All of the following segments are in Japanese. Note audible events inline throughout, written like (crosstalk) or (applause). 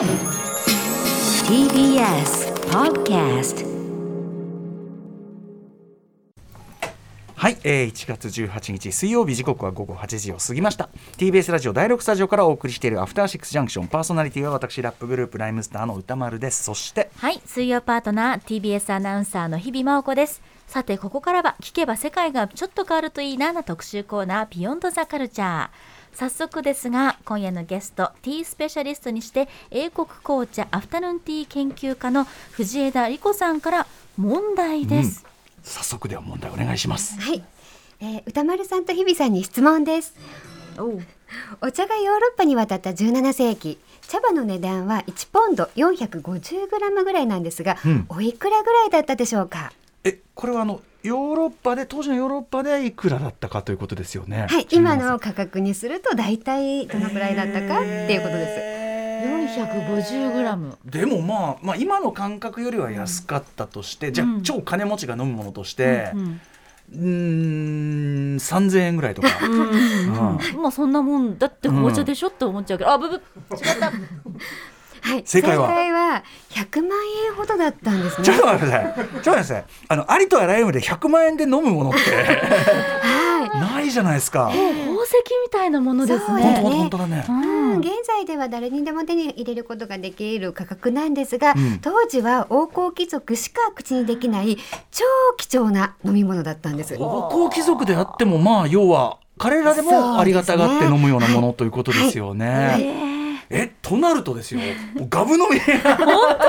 TBS Podcast はい、えー、1月18日水曜日時刻は午後8時を過ぎました。TBS ラジオ第6スタジオからお送りしているアフターシックスジャンクション。パーソナリティは私ラップグループライムスターの歌丸です。そしてはい水曜パートナー TBS アナウンサーの日々真央子です。さてここからは聞けば世界がちょっと変わるといいなな特集コーナービヨンドザカルチャー早速ですが今夜のゲストティースペシャリストにして英国紅茶アフタヌーンティー研究家の藤枝理子さんから問題です、うん、早速では問題お願いします。はい。えー、歌丸さんと日比さんに質問です。お茶がヨーロッパに渡った17世紀茶葉の値段は1ポンド450グラムぐらいなんですが、うん、おいくらぐらいだったでしょうか？えこれはあのヨーロッパで当時のヨーロッパでいくらだったかということですよね。はい今の価格にすると大体どのくらいだったかっていうことです、450グラム。でもまあ、まあ、今の感覚よりは安かったとして、うん、じゃあ、超金持ちが飲むものとして、うんうんうん。3000円ぐらいとか、うん、まあそんなもんだって紅茶でしょって思っちゃうけど、あぶぶ違ったはい、正解は？正解は100万円ほどだったんですね。ちょっと待ってください。ちょっと待ってください。あのありとあらゆるで100万円で飲むものってはい、ないじゃないですか。宝石みたいなものですね。本当本当だね。うん、現在では誰にでも手に入れることができる価格なんですが、うん、当時は王侯貴族しか口にできない超貴重な飲み物だったんです。王侯貴族であってもまあ要は彼らでもありがたがって飲むようなものということですよね。はいえとなるとですよ。ガブ飲み。本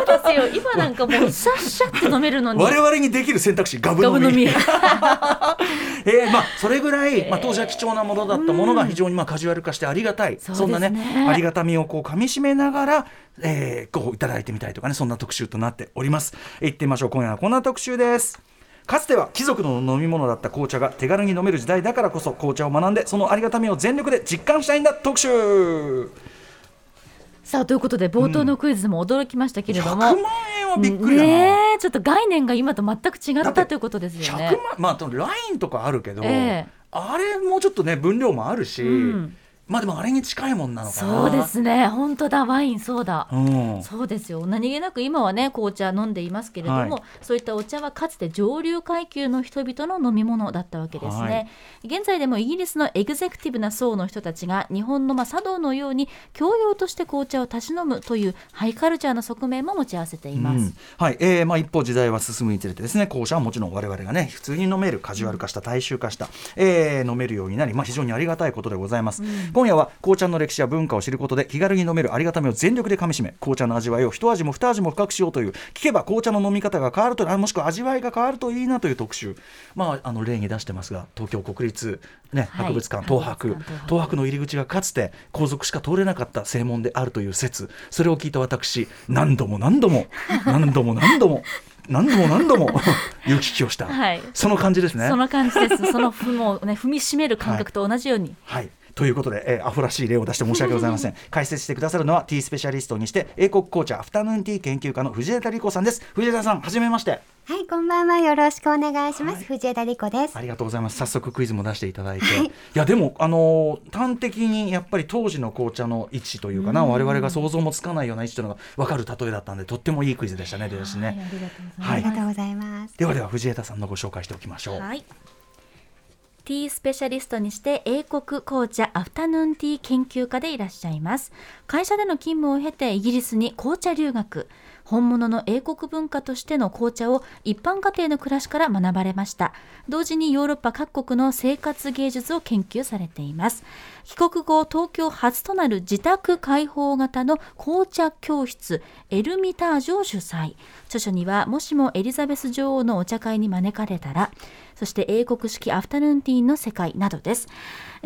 当ですよ。今なんかもうシャッシャッと飲めるのに。我々にできる選択肢ガブ飲み。飲み。(laughs) えー、まあそれぐらい、まあ、当時は貴重なものだったものが非常にまあカジュアル化してありがたい、そそんなねありがたみをこう噛みしめながら、えー、こういただいてみたいとかねそんな特集となっております。行ってみましょう。今夜はこんな特集です。かつては貴族の飲み物だった紅茶が手軽に飲める時代だからこそ紅茶を学んでそのありがたみを全力で実感したいんだ。特集さあということで冒頭のクイズも驚きましたけれども、うん、100万円はびっくりだねちょっと概念が今と全く違ったということですよね。100万まあラインとかあるけど、えー、あれもうちょっとね分量もあるし、うんまあでもあれに近いもんなのかな。そうですね。本当だ。ワインそうだ、うん、そうですよ。何気なく今はね紅茶飲んでいますけれども、はい、そういったお茶はかつて上流階級の人々の飲み物だったわけですね、はい、現在でもイギリスのエグゼクティブな層の人たちが日本のまあ茶道のように教養として紅茶をたし飲むというハイカルチャーの側面も持ち合わせています、うん、はい、えー、まあ一方時代は進むにつれてですね紅茶はもちろん我々がね普通に飲めるカジュアル化した大衆化した、えー、飲めるようになりまあ非常にありがたいことでございます、うん、今夜は紅茶の歴史や文化を知ることで気軽に飲めるありがたみを全力でかみしめ紅茶の味わいを一味も二味も深くしようという聞けば紅茶の飲み方が変わるともしくは味わいが変わるといいなという特集。まああの例に出してますが東京国立、ね、博物館、東博。東博。の入り口がかつて皇族しか通れなかった正門であるという説。それを聞いた私何度も何度も何度も何度も何度も何度も行き来をした、はい、その感じですね。その感じです。その踏もね踏みしめる感覚と同じように、はい、はいということで、えー、アホらしい例を出して申し訳ございません。(laughs) 解説してくださるのはティースペシャリストにして英国紅茶アフタヌーンティー研究家の藤枝理子さんです。藤枝さんはじめまして。はいこんばんは。よろしくお願いします、はい、藤枝理子です。ありがとうございます。早速クイズも出していただいて、はい、いやでもあのー、端的にやっぱり当時の紅茶の位置というかな我々が想像もつかないような位置というのが分かる例えだったんでとってもいいクイズでしたねです。ねありがとうございます、ではでは藤枝さんのご紹介しておきましょう。はいティースペシャリストにして英国紅茶アフタヌーンティー研究家でいらっしゃいます。会社での勤務を経てイギリスに紅茶留学。本物の英国文化としての紅茶を一般家庭の暮らしから学ばれました。同時にヨーロッパ各国の生活芸術を研究されています。帰国後東京初となる自宅開放型の紅茶教室エルミタージュを主催。著書にはもしもエリザベス女王のお茶会に招かれたらそして英国式アフタヌーンティーンの世界などです。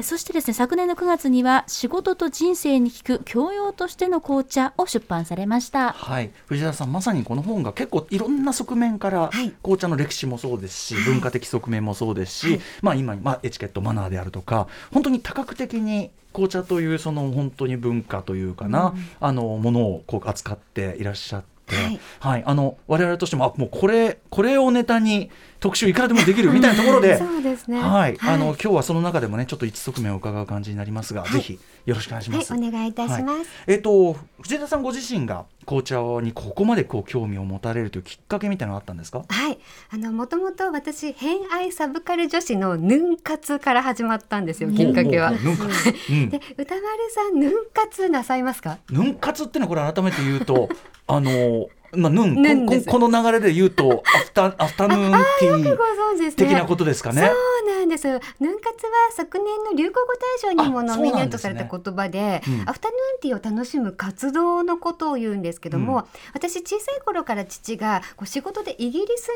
そしてですね昨年の9月には仕事と人生に効く教養としての紅茶を出版されました。はい。藤田さんまさにこの本が結構いろんな側面から、はい、紅茶の歴史もそうですし、文化的側面もそうですし、はい、まあ今、まあ、エチケットマナーであるとか本当に多角的に紅茶というその本当に文化というかな、うん、あのものをこう扱っていらっしゃって。で、はい、はい、あの我々としてもあもうこれこれをネタに特集いくらでもできるみたいなところで。(laughs) そうですね、はい、あの今日はその中でもねちょっと一側面を伺う感じになりますが、ぜひよろしくお願いします。お願いいたします。えっ、と藤枝さんご自身が紅茶にここまでこう興味を持たれるというきっかけみたいなのあったんですか？はい、あのもともと私偏愛サブカル女子のヌン活から始まったんですよ。きっかけは。ヌン活。で歌丸さんヌン活なさいますか？ヌン活ってのはこれ改めて言うと (laughs) あのまあ、ヌンここの流れで言うと (laughs) アフタアフタヌーンティー的なことですかね。そうなんです。ヌン活は昨年の流行語大賞にもノミネートされた言葉で、ねうん、アフタヌーンティーを楽しむ活動のことを言うんですけども、うん、私小さい頃から父がこう仕事でイギリス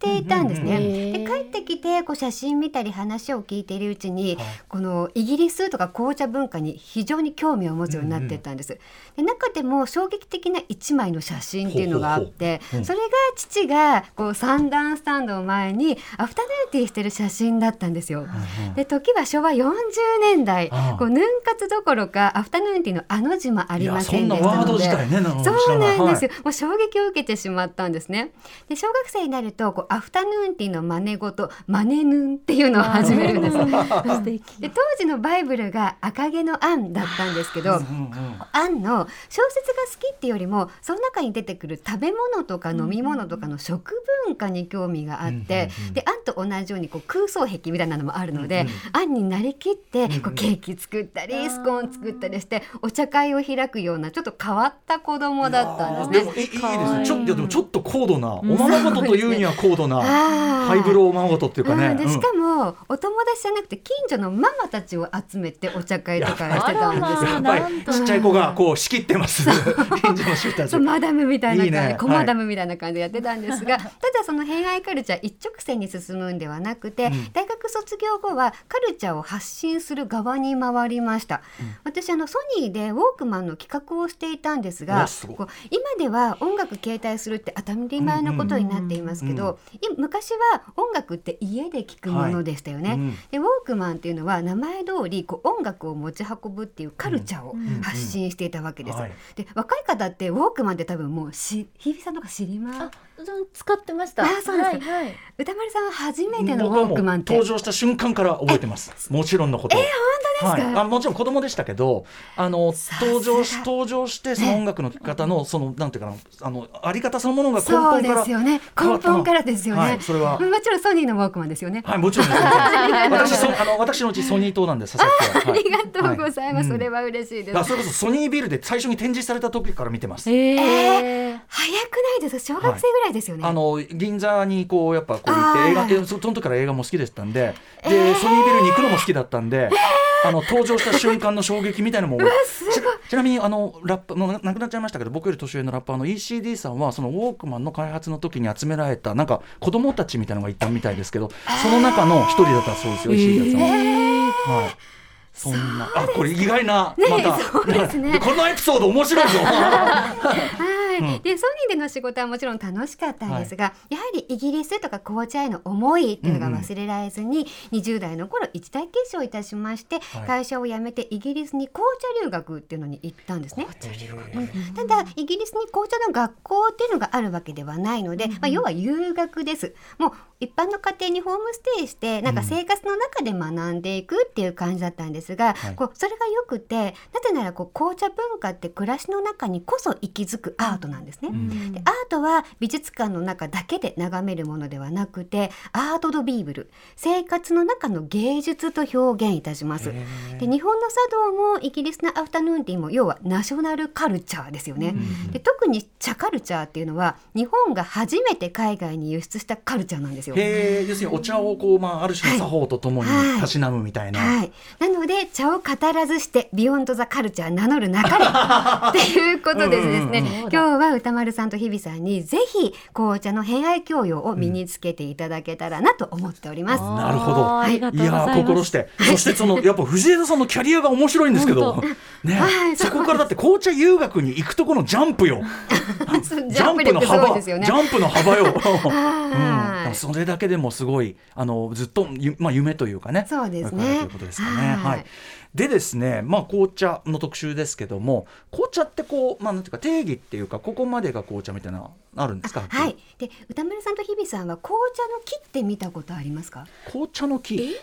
に行っていたんですね。で帰ってきてこう写真見たり話を聞いているうちに、はい、このイギリスとか紅茶文化に非常に興味を持つようになってたんです。で中でも衝撃的な一枚の写真っていうののがあって、それが父がこう三段スタンドを前にアフタヌーンティーしてる写真だったんですよ。で時は昭和40年代。こうヌン活どころかアフタヌーンティーのあの字もありませんでしたので、そうなんですよ、もう衝撃を受けてしまったんですね。で小学生になるとこうアフタヌーンティーの真似事マネヌンっていうのを始めるんです。で当時のバイブルが赤毛のアンだったんですけど、アンの小説が好きっていうよりもその中に出てくる食べ物とか飲み物とかの食文化に興味があって、であんと同じようにこう空想壁みたいなのもあるので、あんになりきってこうケーキ作ったりスコーン作ったりしてお茶会を開くようなちょっと変わった子供だったんですね。いいですね。ちょでもちょっと高度なおままごとというには高度な、ハイブローおままごとっていうかね。でしかもお友達じゃなくて近所のママたちを集めてお茶会とかしてたんですよ。やっぱり (laughs) ちっちゃい子がこう仕切ってます。近所の人たち。マダムみたいなね、コマダムみたいな感じでやってたんですが、(laughs) ただその偏愛カルチャー一直線に進むんではなくて、うん、大学卒業後はカルチャーを発信する側に回りました、うん、私あのソニーでウォークマンの企画をしていたんですがこう今では音楽携帯するって当たり前のことになっていますけど、昔は音楽って家で聞くものでしたよね、はいうん、でウォークマンっていうのは名前通りこう音楽を持ち運ぶっていうカルチャーを発信していたわけです、で若い方ってウォークマンって多分もうし日比さんとか知りま使ってました。あ、そうです、はいはい、歌丸さんは初めてのウォークマン登場した瞬間から覚えてます。もちろんのこと。えー、本当ですか、はい、あもちろん子供でしたけど、あの登場し登場してその音楽の聴き方のそのなんていうかなあのあり方そのものが根本からそうですよね。根本からですよね。はい、それはもちろんソニーのウォークマンですよね。はい、もちろん。(laughs) 私そあの私のうちソニー島なんです。ありがとうございます。それは嬉しいです。あ、それこそソニービルで最初に展示された時から見てます。えー、早くないです。小学生ぐらいですよね。あの銀座にこうやっぱこう行って映画、えその時から映画も好きでしたんで、で、えー、ソニービルに行くのも好きだったんで、えー、あの登場した瞬間の衝撃みたいなのも (laughs) ちなみにあのラップもうなくなっちゃいましたけど僕より年上のラッパーの ECD さんはそのウォークマンの開発の時に集められたなんか子供たちみたいなのがいたみたいですけどその中の一人だったそうですよ、ECD さんは。はい。そんな。あこれ意外なまた、ね、このエピソード面白いぞ。(laughs) はい、でソニーでの仕事はもちろん楽しかったんですが、はい、やはりイギリスとか紅茶への思いっていうのが忘れられずに、うんうん、20代の頃一大結晶いたしまして、はい、会社を辞めてイギリスに紅茶留学っていうのに行ったんですね。うん、ただイギリスに紅茶の学校っていうのがあるわけではないので、うんうん、まあ、要は留学です。もう一般の家庭にホームステイしてなんか生活の中で学んでいくっていう感じだったんですが、うん、こうそれがよくてなぜならこう紅茶文化って暮らしの中にこそ息づくアートなんですね。うん、でアートは美術館の中だけで眺めるものではなくてアートドビーブル生活の中の芸術と表現いたします。で日本の茶道もイギリスのアフタヌーンティーも要はナショナルカルチャーですよね。うん、で特に茶カルチャーっていうのは日本が初めて海外に輸出したカルチャーなんですよ。へ要するにお茶をこう、まあ、ある種の作法とともにたしなむみたいな。はいはい、なので茶を語らずしてビヨンドザカルチャー名乗るなかれっていうことでですね、今日は歌丸さんと日比さんにぜひ紅茶の偏愛教養を身につけていただけたらなと思っております。うん、なるほど。はい、いや心して、そしてそのやっぱ藤枝さんのキャリアが面白いんですけど、ね、(laughs) はい、そこからだって紅茶留学に行くところのジャンプよ。(laughs) ジャンプの幅、ね、ジャンプの幅よ。(laughs) うん、それだけでもすごいあのずっとまあ夢というかね。そうですね。ということですかね。はい。でですね、まあ、紅茶の特集ですけども紅茶ってこう、まあ、なんていうか定義っていうかここまでが紅茶みたいなあるんですか？はい。で歌丸さんと日比さんは紅茶の木って見たことありますか？紅茶の木？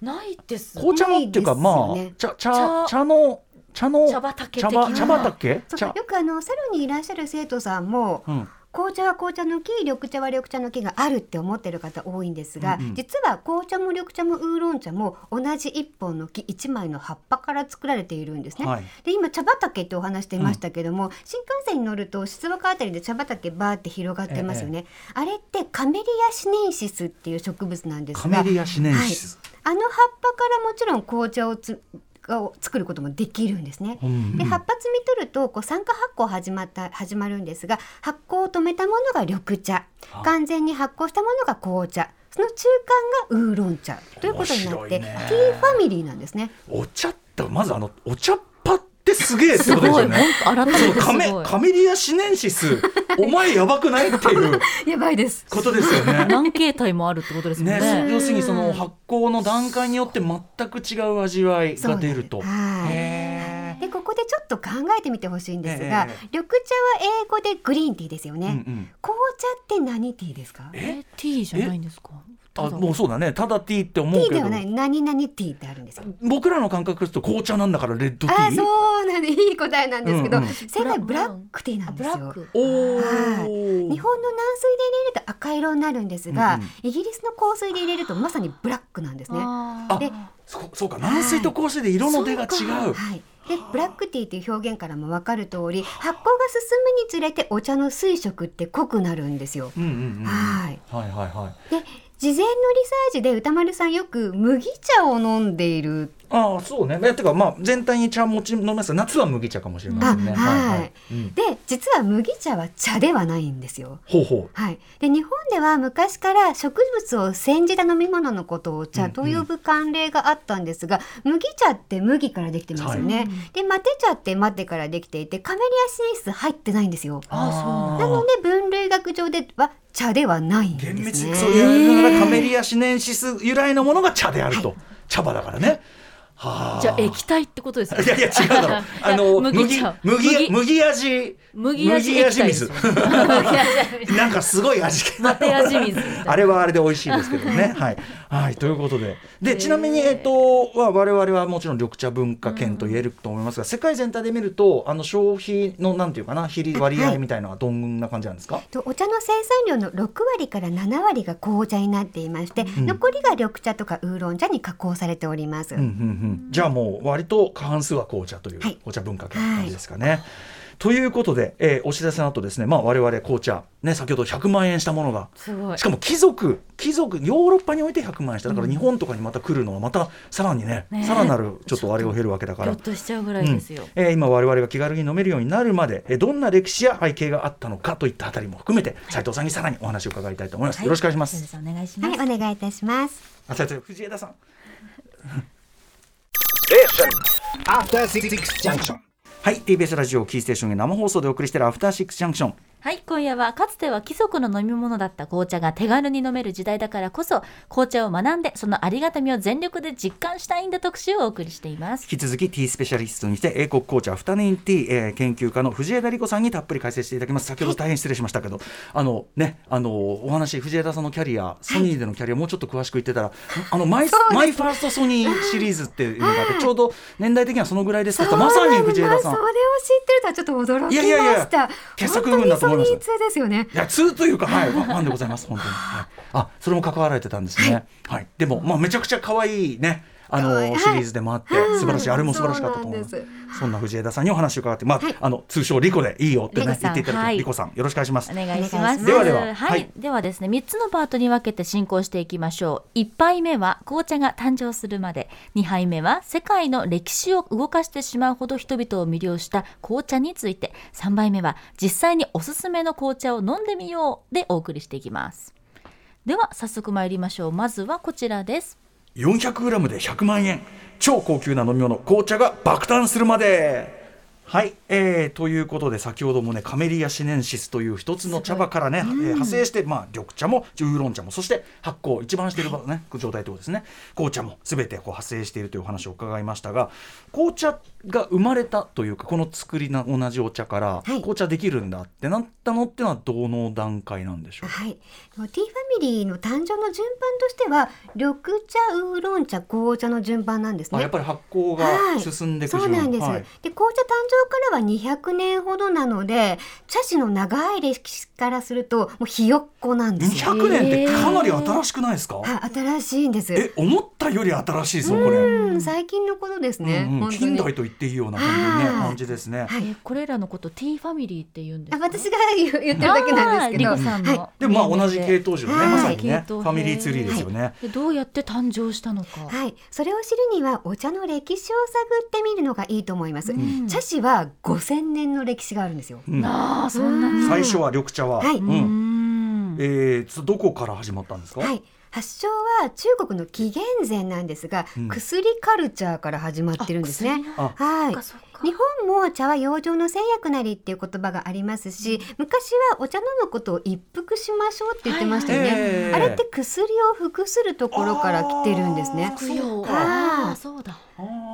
ないです。紅茶のっていうかまあ茶茶茶の茶の茶畑茶茶畑？茶。よくあのサロンにいらっしゃる生徒さんも、うん紅茶は紅茶の木緑茶は緑茶の木があるって思ってる方多いんですが、うんうん、実は紅茶も緑茶もウーロン茶も同じ一本の木一枚の葉っぱから作られているんですね。はい、で今茶畑ってお話していましたけども、うん、新幹線に乗ると静岡あたりで茶畑バーって広がってますよね。ええ、あれってカメリアシネンシスっていう植物なんですが、カメリアシネンシス、はい、あの葉っぱからもちろん紅茶をつを作ることもできるんですね。うんうん、で葉っぱ摘み取るとこう酸化発酵始まった始まるんですが発酵を止めたものが緑茶。完全に発酵したものが紅茶。その中間がウーロン茶ということになって、ね、ティーファミリーなんですね。お茶ってまずあのお茶ってすげえってことですよね。カメカメリアシネンシス、(laughs) お前やばくないっていうやばいです。ことですよね。何形態もあるってことですね。ね要するにその発酵の段階によって全く違う味わいが出ると。でここでちょっと考えてみてほしいんですが、緑茶は英語でグリーンティーですよね。うんうん、紅茶って何ティーですか？え、ティーじゃないんですか？あもうそうだね。ただティーって思うけど。ティーではない。何々ティーってあるんですよ。僕らの感覚ですと紅茶なんだからレッドティー？あそうなんでいい答えなんですけど、うんうん、正解ブラック。ティーなんですよ。お日本の軟水で入れると赤色になるんですが、うんうん、イギリスの香水で入れるとまさにブラックなんですね。でそそうか。軟水と香水で色の出が違う、はい。でブラックティーという表現からも分かる通り発酵が進むにつれてお茶の水色って濃くなるんですよ。うんうんうん、はい、はいはいはい。で事前のリサーチで歌丸さんよく麦茶を飲んでいるああそうね。いやてかまあ全体に茶持ち飲みます夏は麦茶かもしれませんね。はい、はい、うん、で実は麦茶は茶ではないんですよ。ほうほう。はい。で日本では昔から植物を煎じた飲み物のことを茶と呼ぶ慣例があったんですが、うんうん、麦茶って麦からできてますよね、はい、でマテ茶ってマテからできていてカメリアシネス入ってないんですよ。あそうなので分類学上では茶ではないんですね。厳密にそういうカメリアシネンシス由来のものが茶であると、はい、茶葉だからね。はあ、じゃあ液体ってことですね。いやいや違うだろ。(laughs) あの麦麦麦味麦味味水。なんかすごい味気。マテ味水。あれはあれで美味しいですけどね。(laughs) はいはいということででちなみにえっとは我々はもちろん緑茶文化圏と言えると思いますが、世界全体で見るとあの消費のなんていうかな比率割合みたいなのはどんな感じなんですか？お茶の生産量の6割から7割が紅茶になっていまして、残りが緑茶とかウーロン茶に加工されております。うんうんうんじゃあもう割と過半数は紅茶というお茶文化圏の感じですかね。はいということで、えー、お知らせの後ですね、まあ、我々紅茶、ね、先ほど100万円したものが。しかも貴族貴族ヨーロッパにおいて100万円した。だから日本とかにまた来るのはまたさらにね、ね、さらなるちょっとあれを減るわけだから。としちゃうぐらいですよ、うん、えー、今我々が気軽に飲めるようになるまで、えー、どんな歴史や背景があったのかといったあたりも含めて斉藤さんにさらにお話を伺いたいと思います、はい、よろしくお願いします。お願いします。はいお願いいたします。あ斉藤藤枝さん。(laughs) After Six Junction はい TBS ラジオキーステーションに生放送でお送りしているアフターシックスジャンクション。はい今夜はかつては貴族の飲み物だった紅茶が手軽に飲める時代だからこそ紅茶を学んでそのありがたみを全力で実感したいんだ特集をお送りしています。引き続きティースペシャリストにして英国紅茶アフタヌーンティー、えー、研究家の藤枝理子さんにたっぷり解説していただきます。先ほど大変失礼しましたけど、はい、あのねあのお話藤枝さんのキャリアソニーでのキャリア、もうちょっと詳しく言ってたらあの My My First Sony シリーズっていうのがあって (laughs) ちょうど年代的にはそのぐらいですかまさに藤枝さん。それを知ってるとはちょっと驚きました。いやいやいや傑作群だと思いますですよね。いや通というかはいファンでございます本当に。はい、あそれも関わられてたんですね。はい、はい、でもまあめちゃくちゃ可愛いね。あのシリーズでもあって、素晴らしい、あれも素晴らしかったと思います。そんな藤枝さんにお話を伺って、まあ、あの通称リコでいいよってね言っていただくリコさんよろしくお願いします。お願いします。ではでは、はい、ではですね、三つのパートに分けて進行していきましょう。一杯目は紅茶が誕生するまで、二杯目は世界の歴史を動かしてしまうほど人々を魅了した紅茶について、三杯目は実際におすすめの紅茶を飲んでみようでお送りしていきます。では早速参りましょう。まずはこちらです。400g で100万円。超高級な飲み物紅茶が爆誕するまではい、えー、ということで先ほどもねカメリアシネンシスという一つの茶葉からね、えー派生して、まあ、緑茶もウーロン茶もそして発酵一番している、ね状態ということですね。紅茶も全てこう派生しているというお話を伺いましたが紅茶が生まれたというかこの作りな同じお茶からはい。紅茶できるんだってなったのってのはどの段階なんでしょう？か、はい、ティーファミリーの誕生の順番としては緑茶ウーロン茶紅茶の順番なんですね。あやっぱり発酵がはい。進んでいくそうなんです、はい。で紅茶誕生からは200年ほどなので茶師の長い歴史からするともうひよっこなんですよ。200年ってかなり新しくないですか、はい、新しいんです。え思ったより新しいぞこれ、うん、最近のことですね。うんうん。近代と言っていいような感じ,、ね、はい感じですね。えこれらのことティーファミリーって言うんですか？あ私が言ってるだけなんですけど。あーリコさんの、はでもまあ同じ系統樹のね、はいまさにねファミリーツリーですよね。でどうやって誕生したのか、はい、それを知るにはお茶の歴史を探ってみるのがいいと思います。ん茶師は5000年の歴史があるんですよ。うん。ああそんなに最初は緑茶は、はい。うん。うん。えーつどこから始まったんですか？はい、発祥は中国の紀元前なんですが、うん。薬カルチャーから始まってるんですね。あはい。そっかそっか日本も茶は養生の製薬なりっていう言葉がありますし、昔はお茶飲むことを一服しましょうって言ってましたよね。はいあれって薬を服するところから来てるんですね。あ。服用そうか。ああそうだ。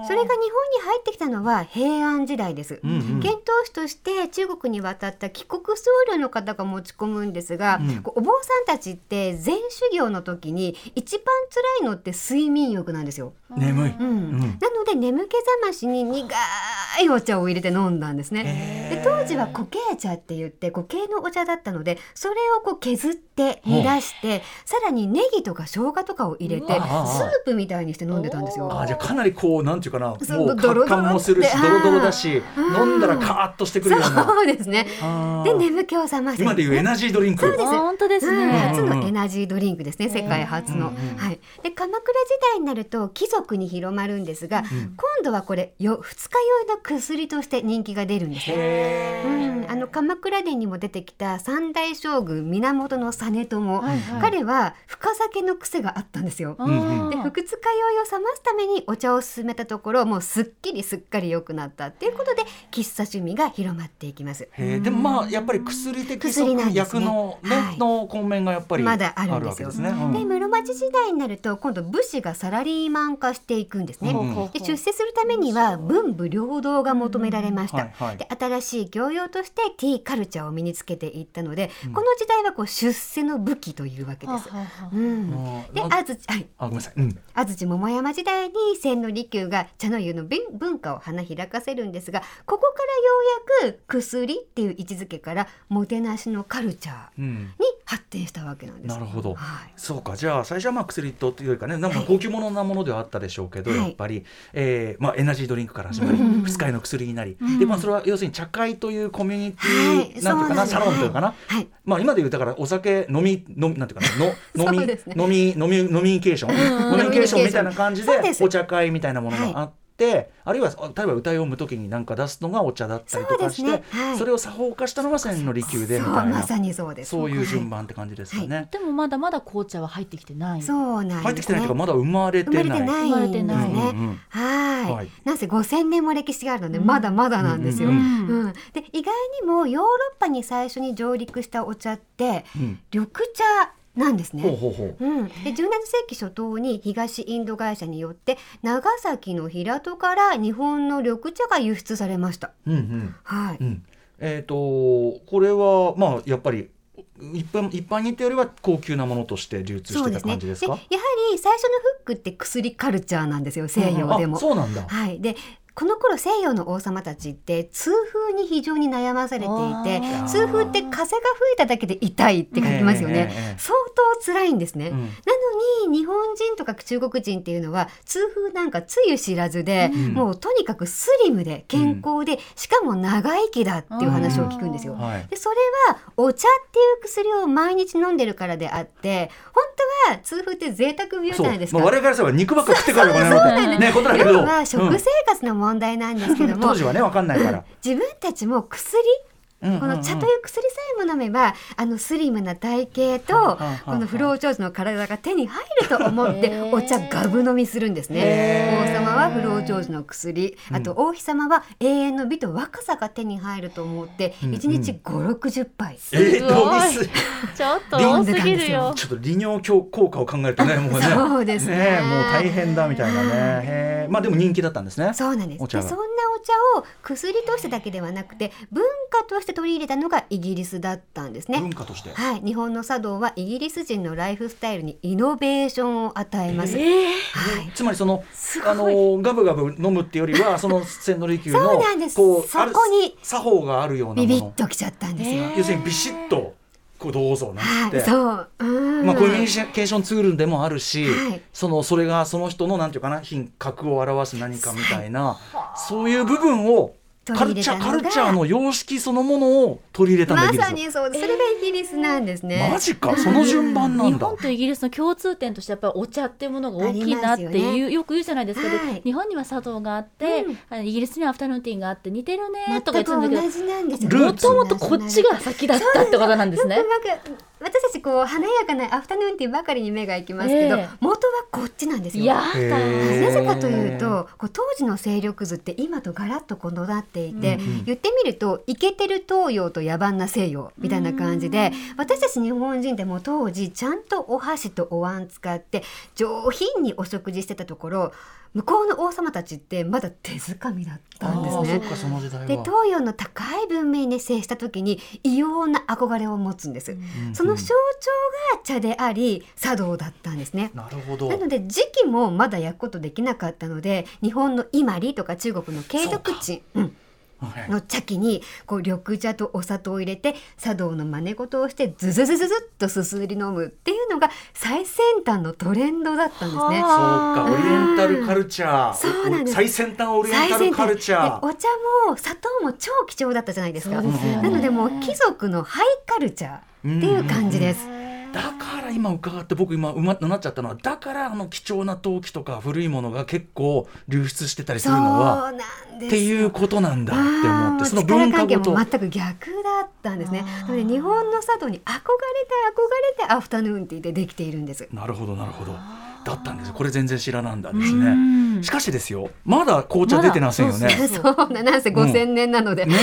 それが日本に入ってきたのは平安時代です。うんうん。遣唐使として中国に渡った帰国僧侶の方が持ち込むんですが、うん。お坊さんたちって禅修行の時に一番辛いのって睡眠欲なんですよ。眠い。うん。うん。なので眠気覚ましに苦いお茶を入れて飲んだんですね。で当時は固形茶って言って固形のお茶だったのでそれをこう削って煮出してさらにネギとか生姜とかを入れてスープみたいにして飲んでたんですよ。あじゃあかなりこうなんていうかなもうそうドロドロもするしドロドロだしー飲んだらカーッとしてくるような。そうですね。で眠気を覚ませる今でいうエナジードリンク。そうです。あ本当ですうん。ね、初のエナジードリンクですね、世界初の、はい。で鎌倉時代になると貴族に広まるんですが、ん。今度はこれよ二日酔いの薬として人気が出るんです。ね。うん、あの鎌倉殿にも出てきた三代将軍源実朝、はいはい。彼は深酒の癖があったんですよ。あうんうん。ーで二日酔いを覚ますためにお茶を勧めたところもうすっきりすっかり良くなったっていうことで喫茶趣味が広まっていきます。でもまあやっぱり薬的薬なんですね。ね、はい。の根源がやっぱりまだあるんですよ。ですね。うん。で室町時代になると今度武士がサラリーマン化していくんですね。うんで出世するためには文武両道が求められました。で新しい教養としてティーカルチャーを身につけていったので、この時代はこう出世の武器というわけです。うん、で安土はいあごめんなさい。うん安土桃山時代に千利休が茶の湯の文文化を花開かせるんですがここからようやく薬っていう位置づけからもてなしのカルチャーうん。に発展したわけなんです。なるほど、はい。そうか。じゃあ最初はまあ薬とというよりかねなんかはい高級物なものではあったでしょうけど、はい。やっぱり、えーまあ、エナジードリンクから始まりうん。二日酔いの薬になり、でまあ、それは要するに茶会というコミュニティ、はい。なんていうかなサそうなんです。ロンというかな、はい。まあ、今でいうだからお酒飲み飲みなんていうかなの飲み、(laughs) ね。飲み飲み飲みニケーション？飲みニケーションみたいな感じでお茶会みたいなものがあって、あるいはあ例えば歌い読む時に何か出すのがお茶だったりとかしてそうですね。はい。それを作法化したのが千利休でみたいな。そうまさにそうです。そういう順は番って感じですかね。でもまだまだ紅茶は入ってきてない。いそうなんですね。入ってきてないというかまだ生まれて生ない。まれてないんです生まれてないね。うんうん。はい。はい。なんせ5000年も歴史があるので、まだまだなんですよ。ううん。うん。で意外にもヨーロッパに最初に上陸したお茶ってうん。緑茶なんですね。ほうほうほう。うん、で17世紀初頭に東インド会社によって長崎の平戸から日本の緑茶が輸出されました。うんうんはい、うん。えっ、とこれはまあやっぱり一般一般にってよりは高級なものとして流通してたそうですね。でやは。り最初のフックって薬カルチャーなんですよ西洋でも。あそうなんだ。はい、でこの頃西洋の王様たちって痛風に非常に悩まされていて痛風って風が吹いただけで痛いって書きますよね、ええええ相当辛いんですね、うんなのに日本人とか中国人っていうのは痛風なんかつゆ知らずで、うんもうとにかくスリムで健康で、しかも長生きだっていう話を聞くんですよ。はい。でそれはお茶っていう薬を毎日飲んでるからであって本当は痛風って贅沢病じ。ゃないですか。まあ我々からすれば肉ばっか食ってからこれそうなってねことだけど。要は食うん生活の問題なんですけども、(laughs) 当時はねわかんないから。(laughs) 自分たちも薬うんこの茶という薬さえも飲めばあのスリムな体型とはこの不老長寿の体が手に入ると思ってお茶ガブ飲みするんですね。王様は不老長寿の薬。あと王妃様は永遠の美と若さが手に入ると思ってうん1日560杯。えー、すごい。ちょっと多すぎるよ。ちょっと利尿効効果を考えるとねもうね。そうですね。もう大変だみたいなね。まあでも人気だったんですね。そうなんです。お茶がでそんなお茶を薬としてだけではなくて文化として取り入れたのがイギリスだったんですね。文化として。はい、日本の茶道はイギリス人のライフスタイルにイノベーションを与えます。はい、つまりそのあのガブガブ飲むっていうよりは (laughs) その千利休のそうなんです。こうそこにある作法があるようなビビッものときちゃったんですよ。要するにビシッとこうどうぞなんて、はい、そう。うん。まあ、コミュニケーションツールでもあるし、はい。そのそれがその人のなんていうかな品格を表す何かみたいな、そういう部分をカルチャーカルチャーの様式そのものを取り入れたんだまさにそうです。それがイギリスなんですね。マジか。その順番なんだ。日本とイギリスの共通点としてやっぱりお茶っていうものが大きいなっていうよ,、く言うじゃないですか、ではい。日本には茶道があって、うん。イギリスにはアフタヌーンティーがあって似てるね全とか言ってたんだけどもともとこっちが先だったってことなんですね。私たちこう華やかなアフタヌーンティーばかりに目が行きますけど、ええ。元はこっちなんですよ。なぜかというとこう当時の勢力図って今とガラッと異なっていて、うん言ってみるとイケてる東洋と野蛮な西洋みたいな感じで私たち日本人でも当時ちゃんとお箸とお椀使って上品にお食事してたところ向こうの王様たちってまだ手づかみだったんですね。あーそっ。かその時代は。で東洋の高い文明に接した時に異様な憧れを持つんです、うん。その象徴が茶であり茶道だったんですね。なるほど。なので時期もまだ焼くことできなかったので日本の伊万里とか中国の慶徳鎮うん。はいの茶器にこう緑茶とお砂糖を入れて茶道の真似事をしてズズズズズっとすすり飲むっていうのが最先端のトレンドだったんですね。そうかオリエンタルカルチャー。そうなんです。最先端オリエンタルカルチャー。でお茶も砂糖も超貴重だったじゃないですか。すよね。なのでもう貴族のハイカルチャーっていう感じです。だから今伺って僕今うまなっちゃったのはだからあの貴重な陶器とか古いものが結構流出してたりするのはっていうことなんだって思ってその文化力関係ごとも全く逆だったんですね。日本の茶道に憧れて憧れてアフタヌーンティーでできているんです。なるほどなるほどだったんですこれ全然知らなんだですうねん。しかしですよまだ紅茶出てませんよね。まだそうななんせ5000年なので。ね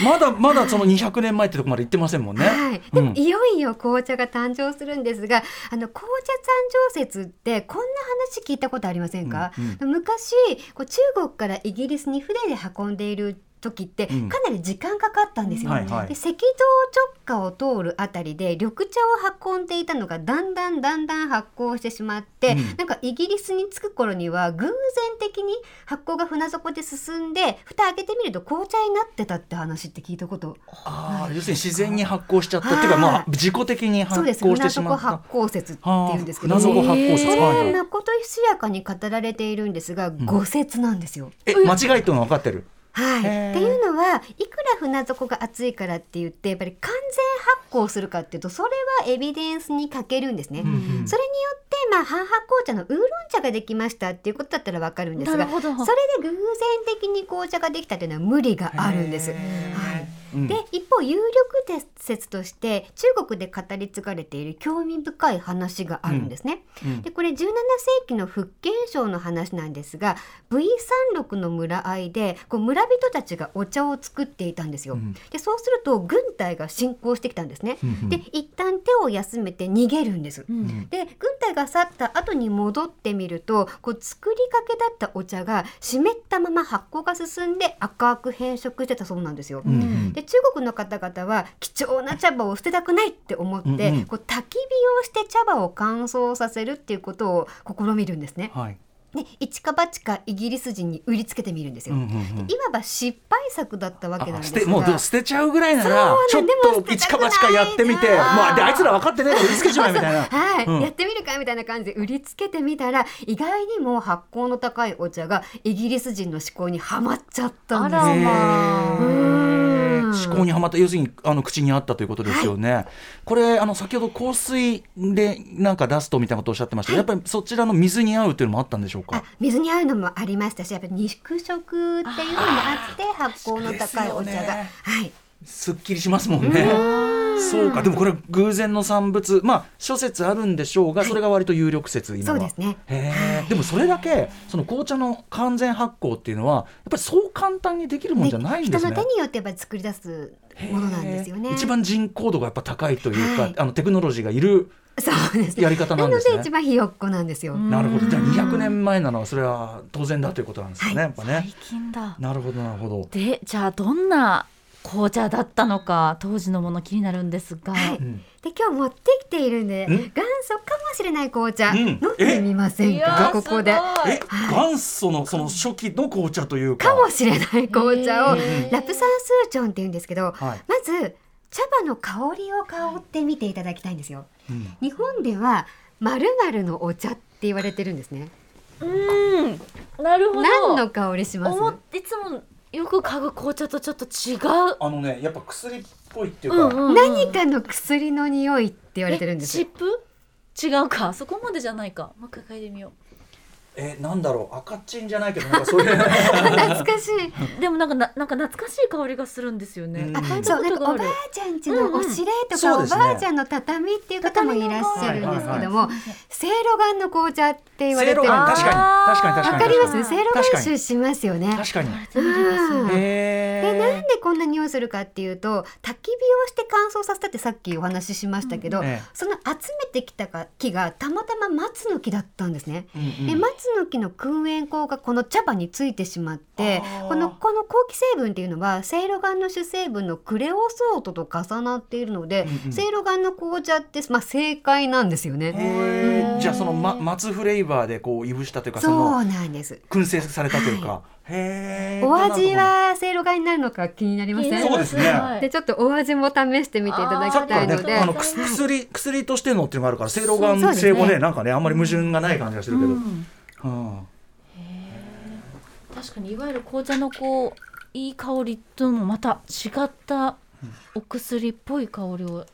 え。まだまだその200年前ってとこまで行ってませんもんね、はい、でうん。もいよいよ紅茶が誕生するんですが、あの紅茶誕生説ってこんな話聞いたことありませんか、うん。昔こう中国からイギリスに船で運んでいる時ってうん。かなり時間かかったんですよ、はいはい。で赤道直下を通るあたりで緑茶を運んでいたのがだんだんだんだん発酵してしまって、うん。なんかイギリスに着く頃には偶然的に発酵が船底で進んで蓋開けてみると紅茶になってたって話って聞いたこと。ああ要するに自然に発酵しちゃったっていうかはい。まあ自己的に発そうです。酵して船底しまった。発酵説っていうんですけど。はあ船底発酵説。こはいはまことしやかに語られているんですが、誤説なんですよ。え間違いっていうのは分かってる？はい、っていうのはいくら船底が熱いからって言ってやっぱり完全発酵するかっていうとそれはエビデンスに欠けるんですね。うんうんそれによって、まあ、半発酵茶のウーロン茶ができましたっていうことだったらわかるんですがそれで偶然的に紅茶ができたっていうのは無理があるんです。はいうんで一方有力説として中国で語り継がれている興味深い話があるんですね。うんでこれ17世紀の福建省の話なんですが V36 の村合いでこう村人たちがお茶を作っていたんですよ。うんでそうすると軍隊が侵攻してきたんですね。で一旦手を休めて逃げるんです。うんで軍隊が去った後に戻ってみるとこう作りかけだったお茶が湿ったまま発酵が進んで赤く変色してたそうなんですよ。で中国の方々は貴重な茶葉を捨てたくないって思って、うんうん。こう焚き火をして茶葉を乾燥させるっていうことを試みるんですね。はい。で一か八かイギリス人に売りつけてみるんですよ。うんうんうん。いわば失敗作だったわけなんあですが。捨てもう捨てちゃうぐらいならちょっと一か八かやってみてまあであいつら分かってねえから売りつけちまえみたいな。(laughs) はい、うん。やってみるかみたいな感じで売りつけてみたら意外にも発酵の高いお茶がイギリス人の思考にはまっちゃったんですあらよ。思考にはまった要するにあの口にあったということですよね。これあの先ほど香水でなんか出すとみたいなことをおっしゃってました。けど、やっぱりそちらの水に合うというのもあったんでしょうあか。水に合うのもありましたしやっぱり肉食っていうのもあって発酵の高いお茶が、ね。はい。すっきりしますもんね。そうか。でもこれ偶然の産物。まあ諸説あるんでしょうが、それが割と有力説今は。そうですね。でもそれだけその紅茶の完全発酵っていうのはやっぱりそう簡単にできるもんじゃないんですね。人の手によってやっぱり作り出すものなんですよね。一番人口度がやっぱ高いというか、はい。あのテクノロジーがいるそうですね。やり方なんですね。なので一番ひよっこなんですよ。なるほど。じゃあ200年前なのはそれは当然だということなんですよね、やっぱね。最近だ。なるほどなるほど。でじゃあどんな紅茶だったのか当時のもの気になるんですが、はい。うん。で今日持ってきているんでん。元祖かもしれない紅茶、うん。飲んでみませんか？ーここで。すごい。え元祖のその初期の紅茶というか。かもしれない紅茶をラプサンスーチョンって言うんですけど、はい。まず茶葉の香りを香ってみていただきたいんですよ。うん。日本ではまるのお茶って言われてるんですね。うん。なるほど。何の香りします？いつもよく嗅ぐ紅茶とちょっと違う。あのねやっぱ薬っぽいっていうか、うんうん何かの薬の匂いって言われてるんですえ。湿布違うか。そこまでじゃないか。もう一回嗅いでみよえなんだろう赤チンじゃないけどなんかそういう。懐かしい。うでもなんかななんか懐かしい香りがするんですよね、うん。そうなんかおばあちゃん家のおしれとか、そうですね。おばあちゃんの畳っていう方もいらっしゃるんですけども、せいろがんの紅茶って言われてる確かに確かに確かにわかります？確かにせいろがん臭しますよね。確かに。うんでへなんでこんな匂いするかっていうと焚き火をして乾燥させたってさっきお話ししましたけど、ええ。その集めてきた木がたまたま松の木だったんですね。うんで松の木の燻煙香がこの茶葉についてしまってこのこの後期成分っていうのはせいろがんの主成分のクレオソートと重なっているのでうんうん。せいろがんの紅茶って、まあ、正解なんですよね。じゃあその、ま、松フレーバーでこういぶしたというかそうなんです。燻製されたというか、へえお味はせいろがんになるのか気になりません？そうですね。はい。でちょっとお味も試してみていただきたいので、ねあの薬薬としてのっていうのがあるからせいろがん性もねなんかねあんまり矛盾がない感じがするけど、うん。は確かにいわゆる紅茶のこういい香りともまた違ったお薬っぽい香りを。はい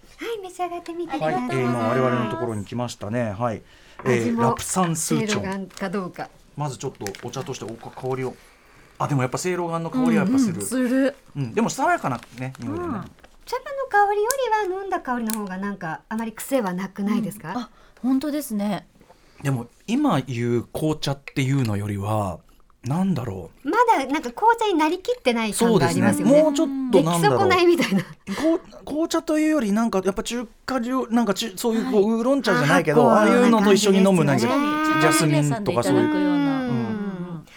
召し上がってみてあはい、ください。えー今我々のところに来ましたね。はい、えー、ラプサンスーチョン。かどうか。まずちょっとお茶としてお香りを。あでもやっぱせいろがんの香りはやっぱする、する。うん。でも爽やかなね匂いでね、茶葉の香りよりは飲んだ香りの方がなんかあまり癖はなくないですか？あ本当ですね。でも今言う紅茶っていうのよりはなんだろまだなんか紅茶になりきってなうい感がありますよね。もうちょっとなんだろう。ないみたいな。紅茶というよりなんかやっぱ中華料なんかちそういうこうウーロン茶じゃないけど、はいああいうのと一緒に飲む何か確かにジャスミンとかそういう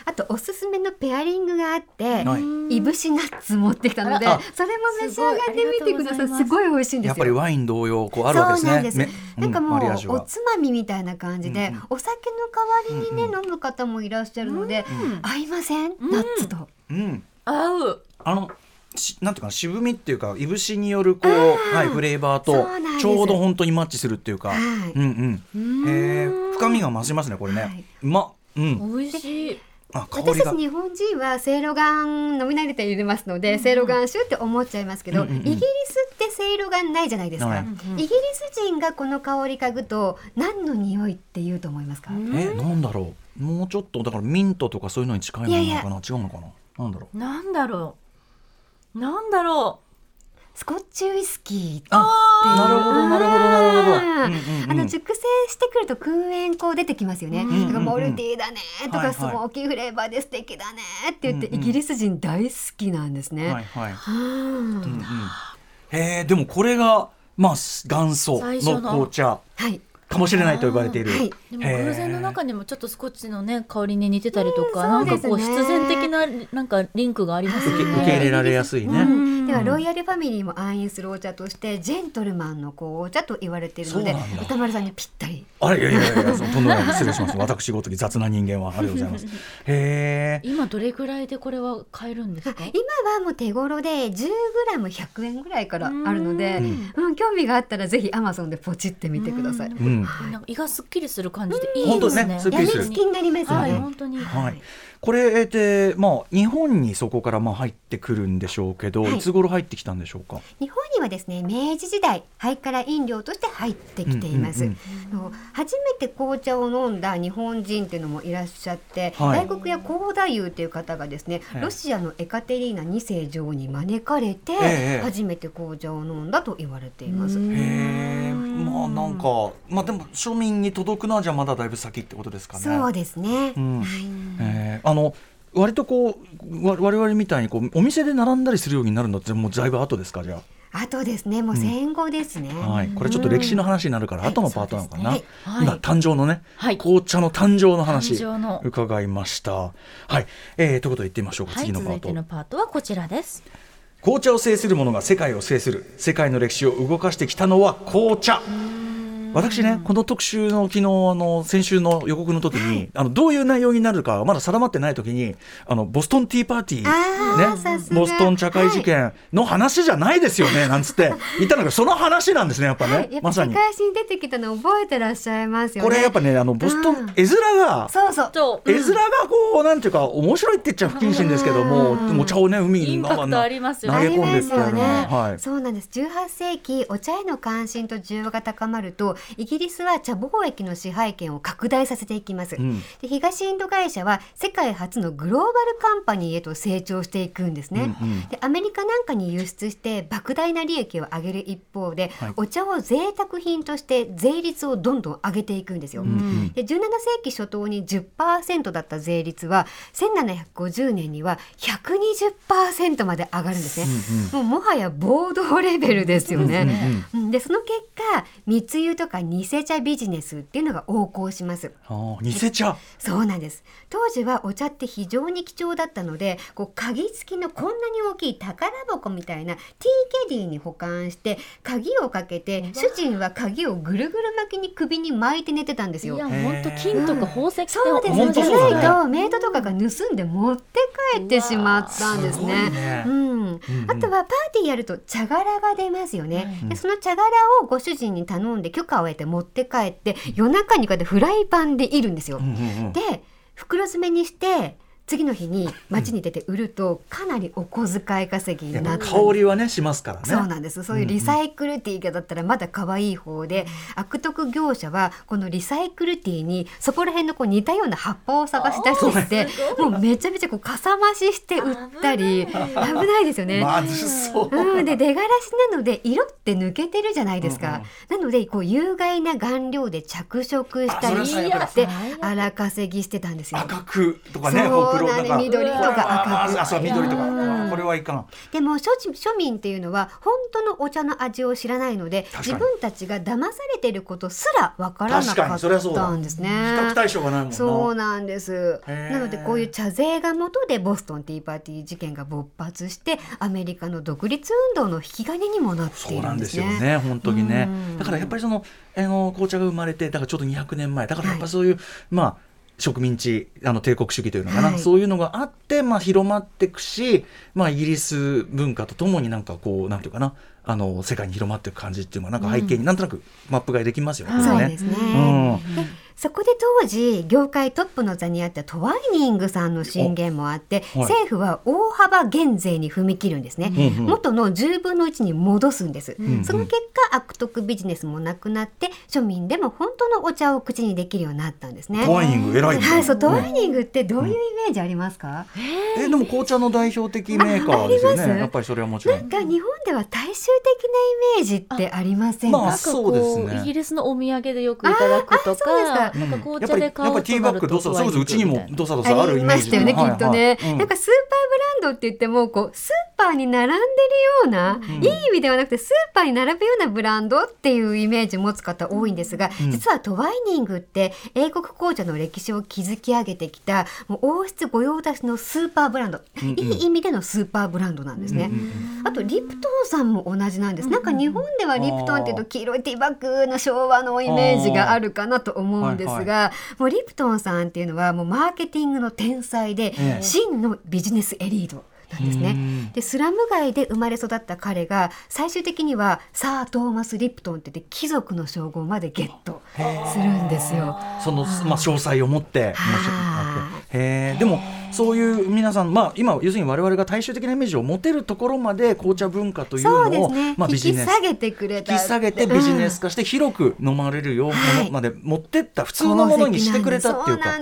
あとおすすめのペアリングがあって、はい。いぶしナッツ持ってきたのであそれも召し上がってみてください。すごい。美味しいんですよ。やっぱりワイン同様こうあるわけですね。そうなんです。めなんかもうおつまみみたいな感じで、うんうん。お酒の代わりにね、うん飲む方もいらっしゃるので、うん合いません、ん。ナッツと。うん。合う。あのしなんていうかな渋みっていうかいぶしによるこう、ー。はい、フレーバーとちょうど本当にマッチするっていうか、はい。うんうん。へえ深みが増しますねこれね、はい。うまうん。美味しい私たち日本人はせいろがん飲み慣れていますので、せいろがん酒って思っちゃいますけど、うんうんうん。イギリスってせいろがんないじゃないですか、はいイギリス人がこの香り嗅ぐと何の匂いって言うと思いますか、えなんだろう。もうちょっとだからミントとかそういうのに近いものなのかな？違うのかな？なんだろう。なんだろう。なんだろスコッチウイスキーってあなるほどなるほどなるほど、あーうんうん。うんあの熟成してくると燻煙香出てきますよね。うんだからモルティーだねとはいはい。かスモーキーフレーバーで素敵だねって言ってうんうんイギリス人大好きなんですね。はいはい。うんへえでもこれがまあ元祖の紅茶。はい。かもしれないと呼ばれている、はい。うでも偶然の中にもちょっとスコッチのね香りに似てたりとか、うんなんかこう必然的ななんかリンクがありますよね。受け受け入れられやすいね、うん。ではロイヤルファミリーも愛飲するお茶としてジェントルマンの紅茶と言われているので歌丸さんにぴったり。あれいやいやいやそのとんでもない失礼します。(laughs) 私ごとき雑な人間はありがとうございます。(laughs) へえ今どれぐらいでこれは買えるんですか？今はもう手頃で 10g 100円ぐらいからあるので、ううん、興味があったらぜひアマゾンでポチってみてください。うんなんか胃がすっきりする感じでいい本当ですね。ねすっきりする。やみつきになりますよね。はい本当に、はい。これ、えー、でまあ、日本にそこからまあ入ってくるんでしょうけど、はい、いつ頃入ってきたんでしょうか？日本にはですね明治時代ハイカラ飲料として入ってきています、うんうんうん、初めて紅茶を飲んだ日本人っていうのもいらっしゃって、はい、大国や高太夫っていう方がですね、ロシアのエカテリーナ2世女王に招かれて、え。ー、初めて紅茶を飲んだと言われています。へまあなんかまあでも庶民に届くのはじゃまだだいぶ先ってことですかね。そうですね。うん、はい。えー、あの割とこう我々みたいにこうお店で並んだりするようになるのってもうだいぶ後ですかじゃあ。あとですね、もう戦後ですね、うん、はい、これちょっと歴史の話になるから、後のパートなのかな、はいね。はい、今誕生のね、はい、紅茶の誕生の話伺いました。はい、えー、ということで言ってみましょうか、次のパート。続いてのパートはこちらです紅茶を制する者が世界を制する。世界の歴史を動かしてきたのは紅茶。私ね、この特集の昨日あの先週の予告の時に、あのどういう内容になるかまだ定まってない時にあのボストンティーパーティーね。ボストン茶会事件の話じゃないですよね、なんつって。言ったのがその話なんですねやっぱね、まさに。出てきたの覚えてらっしゃいますよね。これやっぱねあのボストン、絵面がそうそう。絵面がこうなんていうか面白いって言っちゃ不謹慎ですけども、お茶をね海に投げ込んでってね、はい、そうなんです。18世紀お茶への関心と需要が高まるとイギリスは茶貿易の支配権を拡大させていきます、うん、で東インド会社は世界初のグローバルカンパニーへと成長していくんですね、うんうん、でアメリカなんかに輸出して莫大な利益を上げる一方で、はい、お茶を贅沢品として税率をどんどん上げていくんですよ、うんうん、で17世紀初頭に10%だった税率は1750年には120%まで上がるんですね、うんうん、もうもはや暴動レベルですよね、うん。うん、でその結果密輸とか偽茶ビジネスっていうのが横行します。偽茶そうなんです。当時はお茶って非常に貴重だったので、こう鍵付きのこんなに大きい宝箱みたいなティーキャディに保管して鍵をかけて主人は鍵をぐるぐる巻きに首に巻いて寝てたんですよ。いや本当金とか宝石、うん、そうですじゃないとメイドとかが盗んで持って帰ってしまったんですね。ねうん、あとはパーティーやると茶殻が出ますよね。でその茶殻をご主人に頼んで許可を得て持って帰って夜中にこうやってフライパンでいるんですよ。で袋詰めにして次の日に街に出て売るとかなりお小遣い稼ぎになって香りはねしますからね。そうなんです。そういうリサイクルティーだったらまだ可愛い方で、うんうん、悪徳業者はこのリサイクルティーにそこら辺のこう似たような葉っぱを探し出してきてもうめちゃめちゃこうかさ増しして売ったり。危ない。ですよね。まずそう、うん、で出がらしなので色って抜けてるじゃないですか。うんうん、なのでこう有害な顔料で着色したりして荒稼ぎしてたんですよ。赤くとかねそうなんで緑とか赤あそう緑とか。これはいかん。でも庶庶民っていうのは本当のお茶の味を知らないので自分たちが騙されてることすらわからなかったんですね。比較対象がないもんそうなんです。なのでこういう茶税が元でボストンティーパーティー事件が勃発してアメリカの独立運動の引き金にもなっているんですね。そうなんですよね本当にね。だからやっぱりそのあの紅茶が生まれてだからちょうど200年前。だからやっぱそういう、はい、まあ植民地あの帝国主義というのかな、はい、そういうのがあって、まあ、広まっていくし、まあ、イギリス文化とともになんかこうなんていうかな。あの世界に広まっていく感じっていうのがなんか背景になんとなくマップができますよね。そうですね、うんそこで当時業界トップの座にあったトワイニングさんの進言もあって、はい、政府は大幅減税に踏み切るんですね、うんうん、元の10分の1に戻すんです、うんうん、その結果悪徳ビジネスもなくなって庶民でも本当のお茶を口にできるようになったんですね。トワイニング偉い、はい、そうトワイニングってどういうイメージありますか、うん、えでも紅茶の代表的メーカーですよね。やっぱりそれはもちろん。なんか日本では大衆的なイメージってありませんか、まあ、そうですね。イギリスのお土産でよくいただくとかなんか紅茶で買うティーバッグどうぞそううちにもどさどさあるイメージありましたよねきっとね、なんかスーパーブランドって言ってもこうスーパーに並んでるような、うん、いい意味ではなくてスーパーに並ぶようなブランドっていうイメージ持つ方多いんですが、うん、実はトワイニングって英国紅茶の歴史を築き上げてきたもう王室御用達のスーパーブランド、うんうん、いい意味でのスーパーブランドなんですね、うんうん、あとリプトンさんも同じなんです、なんか日本ではリプトンっていうと黄色いティーバッグの昭和のイメージがあるかなと思うんですが、はいはい、もうリプトンさんっていうのはもうマーケティングの天才で、真のビジネスエリート。なんですね。でスラム街で生まれ育った彼が最終的にはサー・トーマス・リプトンって言って貴族の称号までゲットするんですよ。そのまあ詳細を持って。へえ。でもそういう皆さん、まあ、今要するに我々が大衆的なイメージを持てるところまで紅茶文化というのを、ね、まあ、ビジネス引き下げてくれ引き下げてビジネス化して広く飲まれるようなものまで持ってった普通のものにしてくれたっていうか、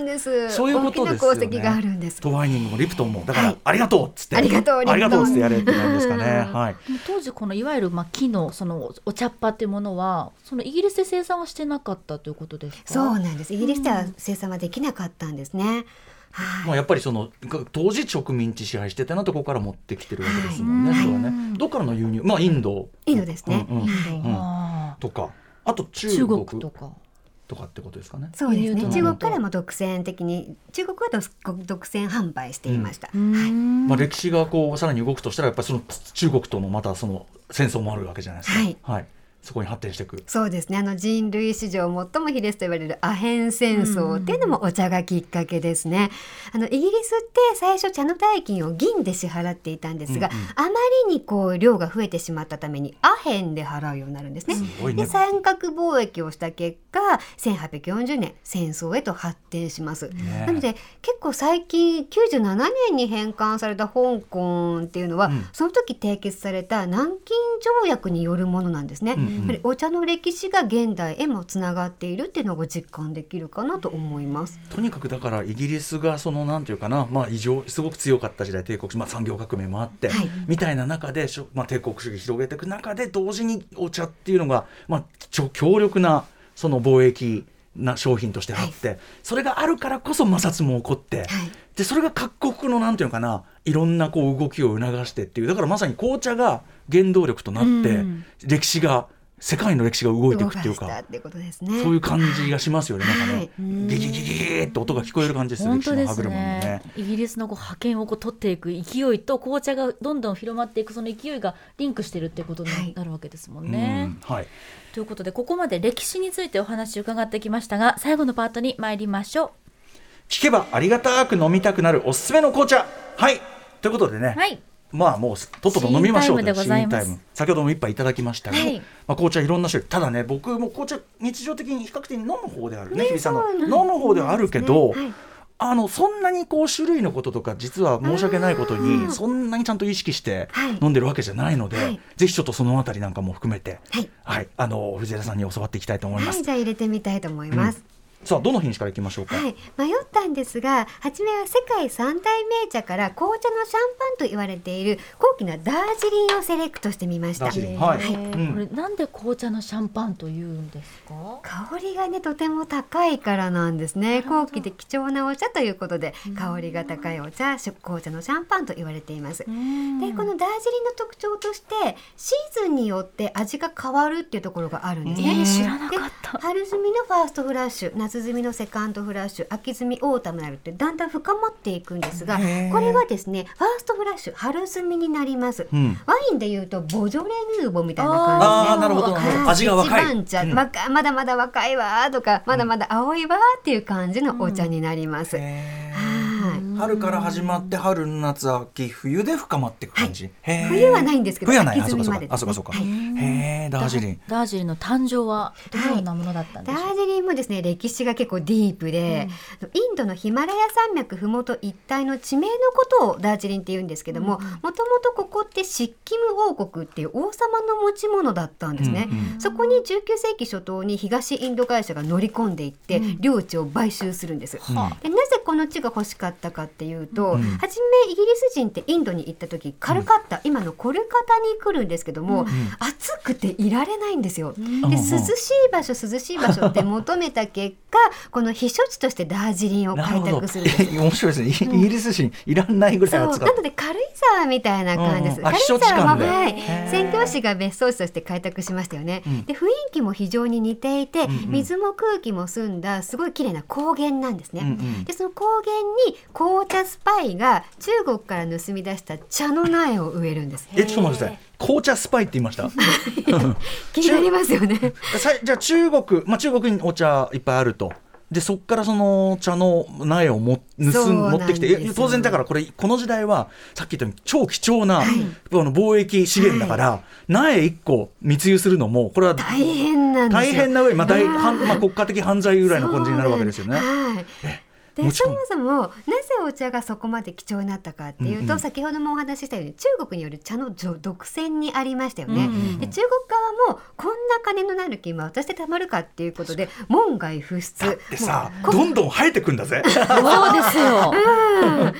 そういうことですよね。トワイニングもリプトンもだから、はい、ありがとうっつってありがとうありがとうっつってやれって感じですかね。はい。当時このいわゆるまあ木のそのお茶っ葉っていうものはそのイギリスで生産はしてなかったということですか？そうなんです。イギリスでは生産はできなかったんですね。はい、まあやっぱりその当時植民地支配してたなところから持ってきてるわけですもんね。はい、そうね。どっからの輸入？まあインド。インドですね。うんうんうん、とか、あと中国とか。とかってことですかね。そうですね。中国からも独占的に中国は独占販売していました。うん、はい。まあ歴史がこうさらに動くとしたらやっぱりその中国とのまたその戦争もあるわけじゃないですか。はい。はいそこに発展していく。そうですね。あの人類史上最も卑劣と言われるアヘン戦争っていうのもお茶がきっかけですね、あのイギリスって最初茶の代金を銀で支払っていたんですが、うんうん、あまりにこう量が増えてしまったためにアヘンで払うようになるんですね。すね。で三角貿易をした結果1840年戦争へと発展します。ね、なので結構最近97年に返還された香港っていうのは、うん、その時締結された南京条約によるものなんですね。うんやっぱりお茶の歴史が現代へもつながっているっていうのを実感できるかなと思います。とにかくだからイギリスがそのなんていうかな、まあ、異常すごく強かった時代帝国、まあ、産業革命もあって、はい、みたいな中で、まあ、帝国主義広げていく中で同時にお茶っていうのが、まあ、強力なその貿易な商品としてあって、はい、それがあるからこそ摩擦も起こって、はい、でそれが各国のなんていうのかないろんなこう動きを促してっていうだからまさに紅茶が原動力となって、歴史が世界の歴史が動いていくっていうか、ね、そういう感じがしますよね、なんかね、ギギギギギって音が聞こえる感じです本当ですね、ね、イギリスのこう覇権をこう取っていく勢いと紅茶がどんどん広まっていくその勢いがリンクしてるってことになるわけですもんね。はい、はい、ということでここまで歴史についてお話伺ってきましたが最後のパートに参りましょう。聞けばありがたく飲みたくなるおすすめの紅茶。はい。ということでね、はいまあもうとっとと飲みましょうというタイム。先ほども一杯いただきましたが、はい、まあ、紅茶いろんな種類ただね僕も紅茶日常的に比較的に飲む方であるね日比さんの。飲む方ではあるけど、はい、あのそんなにこう種類のこととか実は申し訳ないことにそんなにちゃんと意識して飲んでるわけじゃないので、はい、ぜひちょっとそのあたりなんかも含めて、はい、はい、あの藤枝さんに教わっていきたいと思います。じゃあ入れてみたいと思います。うんさあどの品種からいきましょうか、はい、迷ったんですが初めは世界三大名茶から紅茶のシャンパンと言われている高貴なダージリンをセレクトしてみました。はい、はい。これなんで紅茶のシャンパンというんですか？香りがねとても高いからなんですね。高貴で貴重なお茶ということで香りが高いお茶紅茶のシャンパンと言われています。でこのダージリンの特徴としてシーズンによって味が変わるっていうところがあるんですね、知らなかった。春摘みの first flush 夏夏摘みのセカンドフラッシュ秋摘み autumnal ってだんだん深まっていくんですがこれはですね first flush 春摘みになります、うん、ワインでいうとボジョレ・ヌーボみたいな感じでなるほど味が若い、うん、まだまだ若いわとかまだまだ青いわっていう感じのお茶になります、うん春から始まって春夏秋冬で深まっていく感じ、はい、冬はないんですけど冬はない。あそうかそうか。あそうかそうか、へえダージリンダージリン。の誕生はどのようなものだったんでしょう、ダージリンもですね歴史が結構ディープで、うん、インドのヒマラヤ山脈ふもと一帯の地名のことをダージリンって言うんですけどももともとここってシッキム王国っていう王様の持ち物だったんですね、うんうん、そこに19世紀初頭に東インド会社が乗り込んでいって、領地を買収するんです、でなぜこの地が欲しかったかっていうと、うん、初めイギリス人ってインドに行った時カルカッタ、うん、今のコルカタに来るんですけども、うん、暑くていられないんですよ。で涼しい場所涼しい場所って求めた結果 (laughs) この避暑地としてダージリンを開拓するんです (laughs) 面白いですね。イギリス人いらないぐらい暑かなので軽井沢みたいな感じです。軽井沢もはい。宣教師が別荘地として開拓しましたよね。で雰囲気も非常に似ていて、水も空気も澄んだすごい綺麗な高原なんですね。でその高原に紅茶スパイが中国から盗み出した茶の苗を植えるんです。えちょっと待ってください。紅茶スパイって言いました？(laughs) 気になりますよね。(laughs) じゃあ中国、まあ中国にお茶いっぱいあると。でそこからその茶の苗をも盗ん持ってきて当然だからこれこの時代はさっき言ったように超貴重な、はい、あの貿易資源だから、はい、苗1個密輸するのもこれは大変なん大変な上、まあ大まあ、国家的犯罪ぐらいの感じになるわけですよね。はいでそもそもなぜお茶がそこまで貴重になったかっていうと、うんうん、先ほどもお話ししたように中国による茶の独占にありましたよね。うんうん、で中国側もこんな金のなる金は私でたまるかっていうことで門外不出。でさどんどん生えてくんだぜ。そうですよ。(laughs) うん、国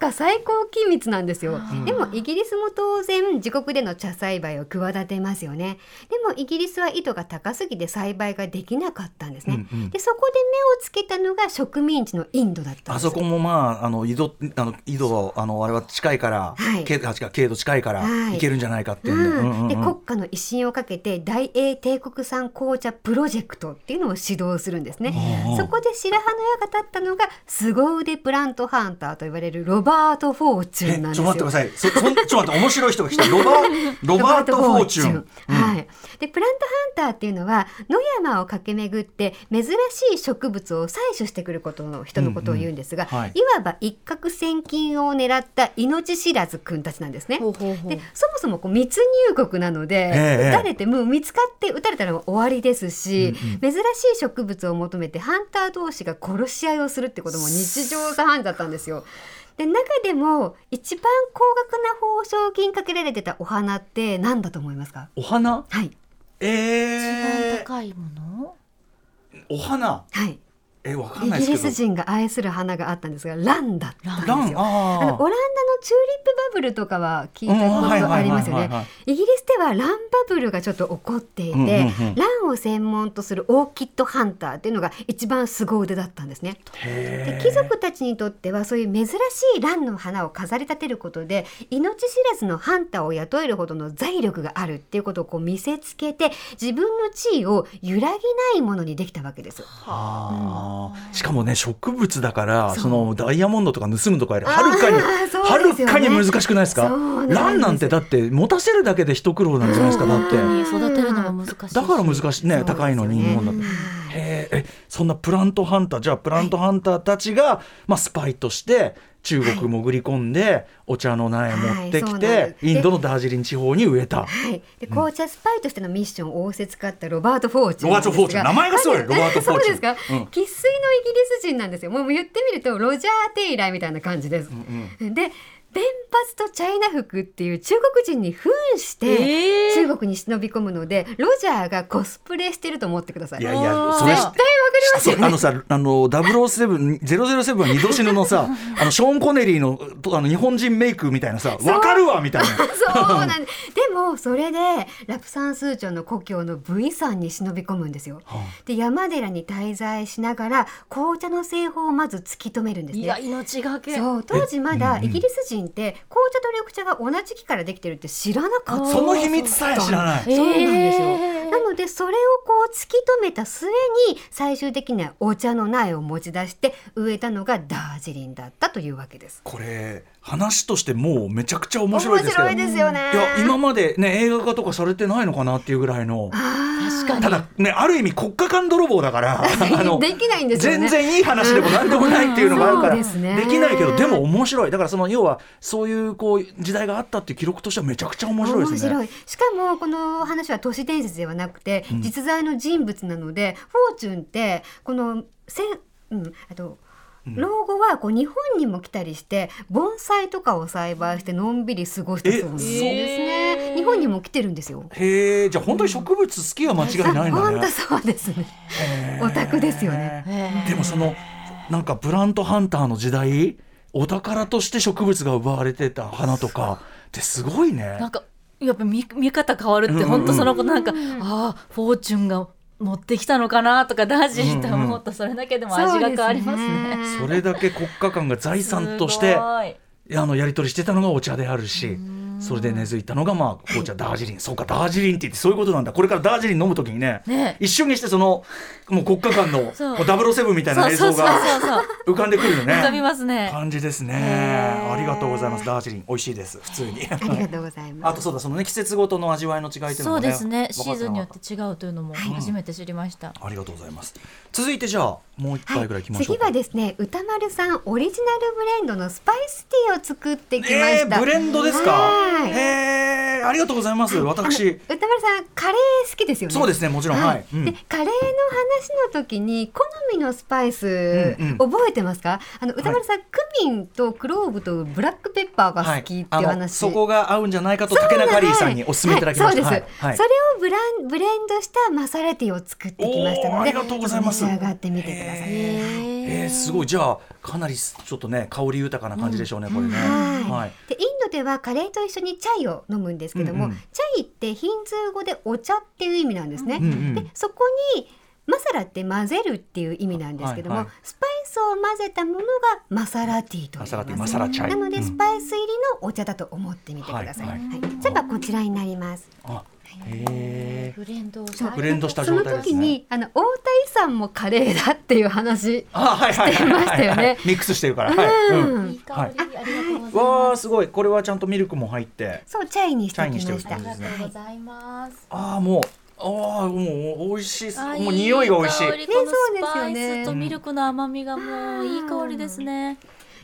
家最高機密なんですよ。でもイギリスも当然自国での茶栽培を企てますよね。でもイギリスは緯度が高すぎて栽培ができなかったんですね。うんうん、でそこで目をつけたのが植民地のインドだったあそこもまああの緯度あの緯度あのあれは近いから、はい、経経度近いから、い、けるんじゃないかっていうんで,、で国家の威信をかけて大英帝国産紅茶プロジェクトっていうのを指導するんですね。そこで白羽の矢が立ったのが凄腕プラントハンターと言われるロバート・フォーチュンなんですよ。ちょっと待ってください。そ (laughs) ちょっと待って面白い人が来た。ロ (laughs) バロバート・フォーチュン。はい。でプラントハンターっていうのは野山を駆け巡って珍しい植物を採取してくることの人のことを言うんですが、うんうんはい、いわば一攫千金を狙った命知らずくんたちなんですね。ほうほうほう。でそもそもこう密入国なので、えー、撃たれてもう見つかって撃たれたら終わりですし、うんうん、珍しい植物を求めてハンター同士が殺し合いをするってことも日常茶飯事だったんですよ。で中でも一番高額な報奨金かけられてたお花って何だと思いますか？お花？はい。えー、一番高いもの？お花。はいえわかんないイギリス人が愛する花があったんですがランだったんですよ。あのオランダのチューリップバブルとかは聞いたことありますよね。イギリスではランバブルがちょっと起こっていて、うんうんうん、ランを専門とするオーキッドハンターっていうのが一番凄腕だったんですね。で貴族たちにとってはそういう珍しいランの花を飾り立てることで命知らずのハンターを雇えるほどの財力があるっていうことをこう見せつけて自分の地位を揺らぎないものにできたわけです。はあ、うんしかもね植物だからそのダイヤモンドとか盗むとかよりはるかに、はるかに難しくないですか？ランなんてだって持たせるだけで一苦労なんじゃないですかだって。育てるのも難しいだから難しい。ね高いのに日本だと。へえそんなプラントハンターじゃあプラントハンターたちが、まあ、スパイとして中国潜り込んで、お茶の苗持ってきて、はい、インドのダージリン地方に植えた、はい、で紅茶スパイとしてのミッションを仰せつかったロバート・フォーチュンロバート・フォーチュン名前がすごいロバート・フォーチュンそうですか。生、うん、粋のイギリス人なんですよ。もう言ってみるとロジャー・テイラーみたいな感じです、で弁髪とチャイナ服っていう中国人に扮して中国に忍び込むので、ロジャーがコスプレしてると思ってください。いやいや、それ絶対わかりますよ、ね、あのさ、あの007、007は二度死ぬのさ、(laughs) あのショーンコネリーのあの日本人メイクみたいなさ、わかるわみたいな。(laughs) そうなんで、でもそれでラプサンスーチョンの故郷の V 山に忍び込むんですよ。はあ、で山寺に滞在しながら紅茶の製法をまず突き止めるんですね。いや命がけ。そう当時まだイギリス人って紅茶と緑茶が同じ木からできてるって知らなかった。その秘密さえ知らない。そうなんですよ。なのでそれをこう突き止めた末に最終的にはお茶の苗を持ち出して植えたのがダージリンだったというわけです。これ話としてもうめちゃくちゃ面白いですけど面白いですよね。いや今までね映画化とかされてないのかなっていうぐらいの確かにただねある意味国家間泥棒だから (laughs) あのできないんですよ、ね、全然いい話でも何でもないっていうのがあるから、できないけどでも面白い。だからその要はそういうこう時代があったっていう記録としてはめちゃくちゃ面白いですねしかもこの話は都市伝説ではなくて、実在の人物なのでフォーチュンってこのせうん、あと老後はこう日本にも来たりして盆栽とかを栽培してのんびり過ごしたそうですね。日本にも来てるんですよ。へえ、じゃあ本当に植物好きは間違いないんだね。本当そうですね。オタクですよね。でもそのなんかプラントハンターの時代、お宝として植物が奪われてた花とかってすごいね。なんかやっぱ見見方変わるって本当そのことなんか、ああフォーチュンが持ってきたのかなとかダージリンと思うとそれだけでも味が変わりますね。それだけ国家間が財産としてあのやり取りしてたのがお茶であるし。それで根付いたのがまあ紅茶ダージリン。そうかダージリンって言ってそういうことなんだ。これからダージリン飲む時にねね。一瞬にしてそのもう国家間のダブルセブンみたいな映像が浮かんでくるよね。浮かびますね。感じですね。ありがとうございます。ダージリン。美味しいです。普通に。ありがとうございます。(laughs) あとそうだそのね季節ごとの味わいの違いというのも、ね、そうですね。シーズンによって違うというのも初めて知りました、ありがとうございます。続いてじゃあもう一杯ぐらいきましょう、はい、次はですね歌丸さんオリジナルブレンドのスパイスティーを作ってきました、えー、ブレンドですか？はい。へえありがとうございます。私。歌丸さんカレー好きですよね。そうですねもちろんはい。うん。でカレーの話の時に好みのスパイス、うんうん覚えてますか？あの歌丸さん、クミンとクローブとブラックペッパーが好きっていう話、そこが合うんじゃないかと竹中リーさんにお勧めいただきました。はいそうです、はい。それをブランブレンドしたマサラティを作ってきましたのでありがとうございます。召し上がってみてくださいえー、すごい。じゃあかなりちょっとね香り豊かな感じでしょうね、これね。はいはい。でインドではカレーと一緒にチャイを飲むんですけども、うんうんチャイってヒンズー語でお茶っていう意味なんですね。うんうんでそこにマサラって混ぜるっていう意味なんですけども、はいはいスパイスを混ぜたものがマサラティーと言いますマサラティーマサラチャイなのでうんスパイス入りのお茶だと思ってみてください。ははいいそれはこちらになります。あ。ブレンドそうブレンドしたその状態ですね。時にあの大田さんもカレーだっていう話。あはいはいはいしてましたよねはいミックスしてるから。はい。うん。いい香り、ありがとうございますわあすごいこれはちゃんとミルクも入って。そうチャイにしてきまチャイにした。ありがとうございますああもうああもう美味しいもう匂いが美味しい。香りこのねそうですスパイよねスとミルクの甘みがもういい香りですね。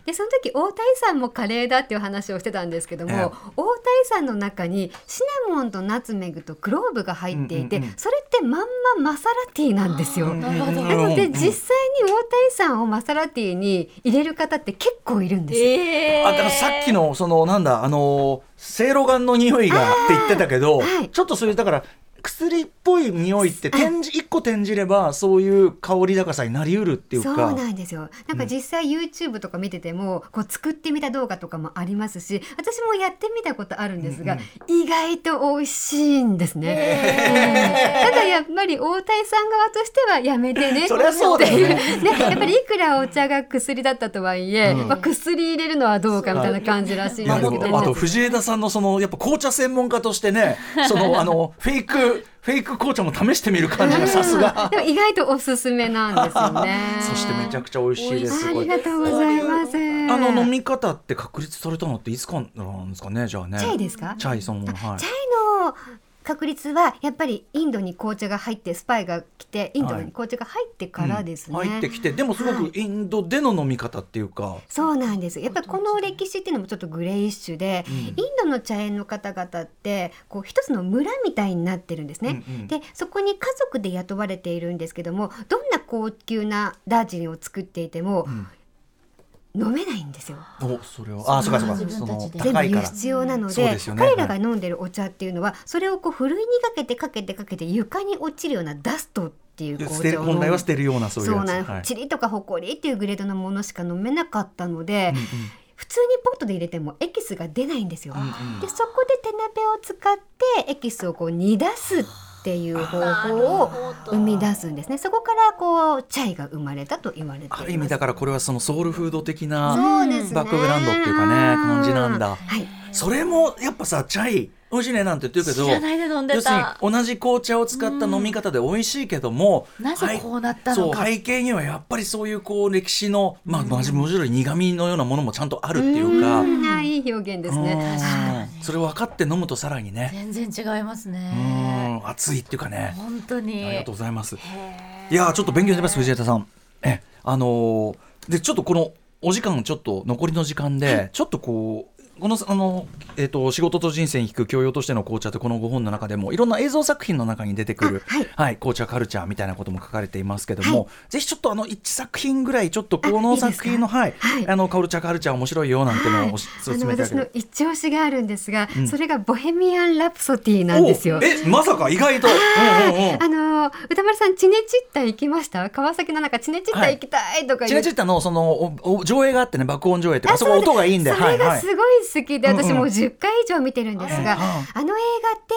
でその時大谷さんもカレーだっていう話をしてたんですけども、ええ。大谷さんの中にシナモンとナツメグとクローブが入っていて、うんうんうん。それってまんまマサラティーなんですよ。うんなるほど。なのでうん実際に大谷さんをマサラティーに入れる方って結構いるんです。よ。えあだからさっきのそのなんだあのせいろがんの匂いがって言ってたけど、はい。ちょっとそれだから薬っぽい匂いって転じ一個転じればそういう香り高さになりうるっていうそうか。なんですよ。なんか実際 YouTube とか見ててもこう作ってみた動画とかもありますし私もやってみたことあるんですが、意外と美味しいんですね。ただやっぱり大谷さん側としてはやめてねそりゃそうだよね。っていうねやっぱりいくらお茶が薬だったとはいえ、うん。まあ、薬入れるのはどうかみたいな感じらしいんですけど。でもあと藤枝さんのそのやっぱ紅茶専門家としてねそのあの (laughs) フェイクフェイク紅茶も試してみる感じがさすが。でも意外とおすすめなんですよね。(laughs) そしてめちゃくちゃ美味しいです。ありがとうございます。あの飲み方って確立されたのっていつからなんですかねじゃあね。チャイですか？チャイそのはい。チャイの確率はやっぱりインドに紅茶が入ってスパイが来てインドに紅茶が入ってからですね。うん入ってきてでもすごくインドでの飲み方っていうか、そうなんです。やっぱりこの歴史っていうのもちょっとグレイッシュで、うんインドの茶園の方々ってこう一つの村みたいになってるんですね。うんうん。でそこに家族で雇われているんですけどもどんな高級なダージリンを作っていても、飲めないんですよ。おそれは。あそうかそうか。その自分たちで。全部輸高いから。出用なので彼らが飲んでるお茶っていうのはそれをこうふるいにかけてかけてかけて床に落ちるようなダストっていう捨紅茶を本来は捨てるようなそういうそうなんやつはい。チリとかホコリっていうグレードのものしか飲めなかったので、うんうん。普通にポットで入れてもエキスが出ないんですよ。うんうん。でそこで手鍋を使ってエキスをこう煮出すっていう方法を生み出すんですね。そこからこうチャイが生まれたと言われています。ある意味だからこれはそのソウルフード的なバックグラウンドっていうかね感じなんだはい。それもやっぱさチャイ美味しいねなんて言ってるけど知らないで飲んで要するにた。同じ紅茶を使った飲み方で美味しいけども、なぜこうなったのか背景にはやっぱりそういうこう歴史のまあまじもちろん苦味のようなものもちゃんとあるっていうか。んあいい表現ですね。うんそれを分かって飲むとさらにね、全然違いますうね。ん、熱いっていうかね。本当に。ありがとうございます。いやーちょっと勉強になります藤枝さん。えあのーでちょっとこのお時間ちょっと残りの時間で、ちょっとこうこのあの、えー、と仕事と人生に聞く教養としての紅茶ってこの5本の中でもいろんな映像作品の中に出てくる、あはい。紅茶カルチャーみたいなことも書かれていますけども、ぜひちょっとあの1作品ぐらいちょっとこの作品のはいはい。あのカルチャーカルチャー面白いよなんてのをおしあ勧の私のめいただける。一押しがあるんですが、ん。それがボヘミアン・ラプソディなんですよ。お。えまさか意外と。うんうんうん。あの歌丸さんチネチッタ行きました？川崎の中チネチッタ行きたいとかチ言ネチッタのそのおお上映があってね爆音上映ってあそこ音がいいんでそれがすいごい好きで、私もう10回以上見てるんですが、はい。あの映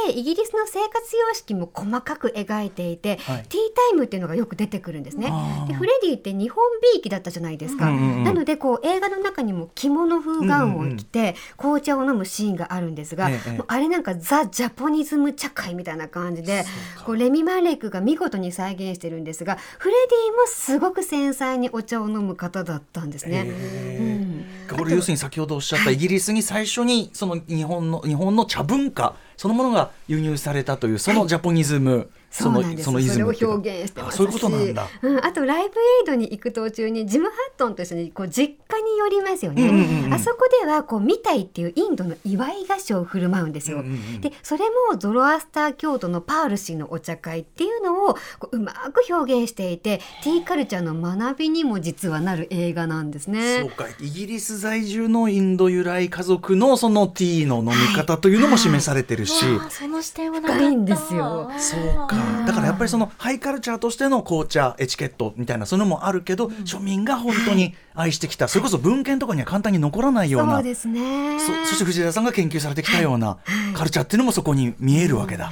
画ってイギリスの生活様式も細かく描いていて、はい。ティータイムっていうのがよく出てくるんですね。でフレディって日本びいきだったじゃないですか。なのでこう映画の中にも着物風ガウンを着て紅茶を飲むシーンがあるんですが、あれなんかザ・ジャポニズム茶会みたいな感じでこうレミ・マレックが見事に再現してるんですがフレディもすごく繊細にお茶を飲む方だったんですね。うん。これ要するに先ほどおっしゃったイギリスに最初にその日本の日本の茶文化そのものが輸入されたというそのジャポニズム。そうなんです。そのイズムを表現してますそういうことなんだ。うん、あとライブエイドに行く途中にジム・ハットンと一緒にこう実家に寄りますよね、うんうんうんあそこではこうミタイっていうインドの祝い菓子を振る舞うんですよ、うんうんうん。でそれもゾロアスター教徒のパールシーのお茶会っていうのをこううまく表現していてティーカルチャーの学びにも実はなる映画なんですそうね。か。イギリス在住のインド由来家族のそのティーの飲み方というのも示されてるし、わあその視点はないんですよ。そうかだからやっぱりそのハイカルチャーとしての紅茶エチケットみたいなそういうのもあるけど、庶民が本当に愛してきた。それこそ文献とかには簡単に残らないような。そうですね。そそして藤枝さんが研究されてきたようなカルチャーっていうのもそこに見えるわけだ、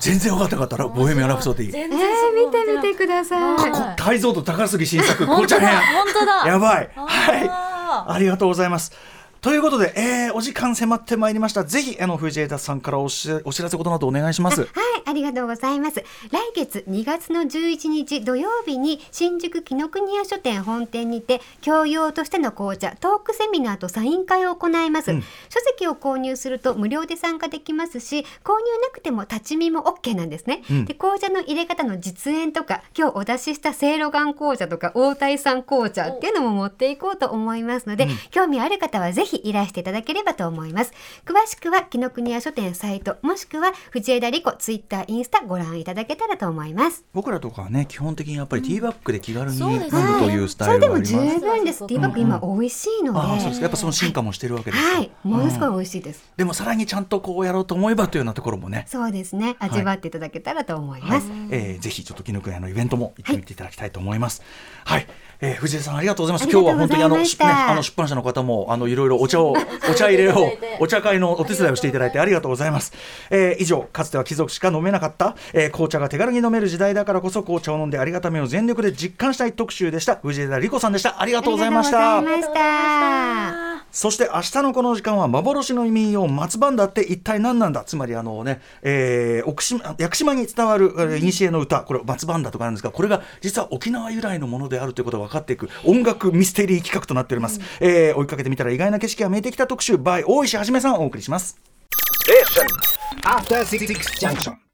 全然分かってなかったらボヘミアン・ラプソディ。全えー、見てみてください。はい。こ解像度高すぎ新作紅茶編。本当だ。やばい。はい。あありがとうございます。ということで、えーお時間迫ってまいりましたぜひあの藤枝さんからおしお知らせことなどお願いしますはい、ありがとうございます。来月2月の11日土曜日に新宿紀ノ国屋書店本店にて教養としての紅茶トークセミナーとサイン会を行います。うん書籍を購入すると無料で参加できますし、購入なくても立ち見も OK なんですね。うんで紅茶の入れ方の実演とか、今日お出ししたせいろがん紅茶とか大体さん紅茶っていうのも持っていこうと思いますので、興味ある方はぜひいらしていただければと思います。詳しくは紀ノ国屋書店サイトもしくは藤枝理子ツイッターインスタご覧いただけたらと思います。僕らとかはね基本的にやっぱりティーバッグで気軽に飲むというスタイルそれでもがあります、十分です。ティーバッグ今美味しいので、ああそうですかやっぱその進化もしてるわけですかはい、ものすごい美味しいです。でもさらにちゃんとこうやろうと思えばというようなところもねそうですね。はい味わっていただけたらと思いはいます。えーぜひちょっと紀ノ国屋のイベントも行ってみていただきたいと思います。はい、えー藤井さんありがとうございます。今日は本当にあの、ね、あの出版社の方もあのいろいろお茶を (laughs) お茶入れをお茶会のお手伝いをしていただいてありがとうございます。えー以上かつては貴族しか飲めなかった、えー紅茶が手軽に飲める時代だからこそ紅茶を飲んでありがたみを全力で実感したい特集でした。藤枝理子さんでした。ありがとうございました。そして明日のこの時間は幻の民謡松バンダって一体何なんだ？つまりあのね、えー、奥島屋久島に伝わるえー古の歌これ松バンダとかなんですがこれが実は沖縄由来のものであるということが分かっていく音楽ミステリー企画となっております、えー追いかけてみたら意外な景色が見えてきた特集 by 大石はじめさんお送りします。After Six Junction.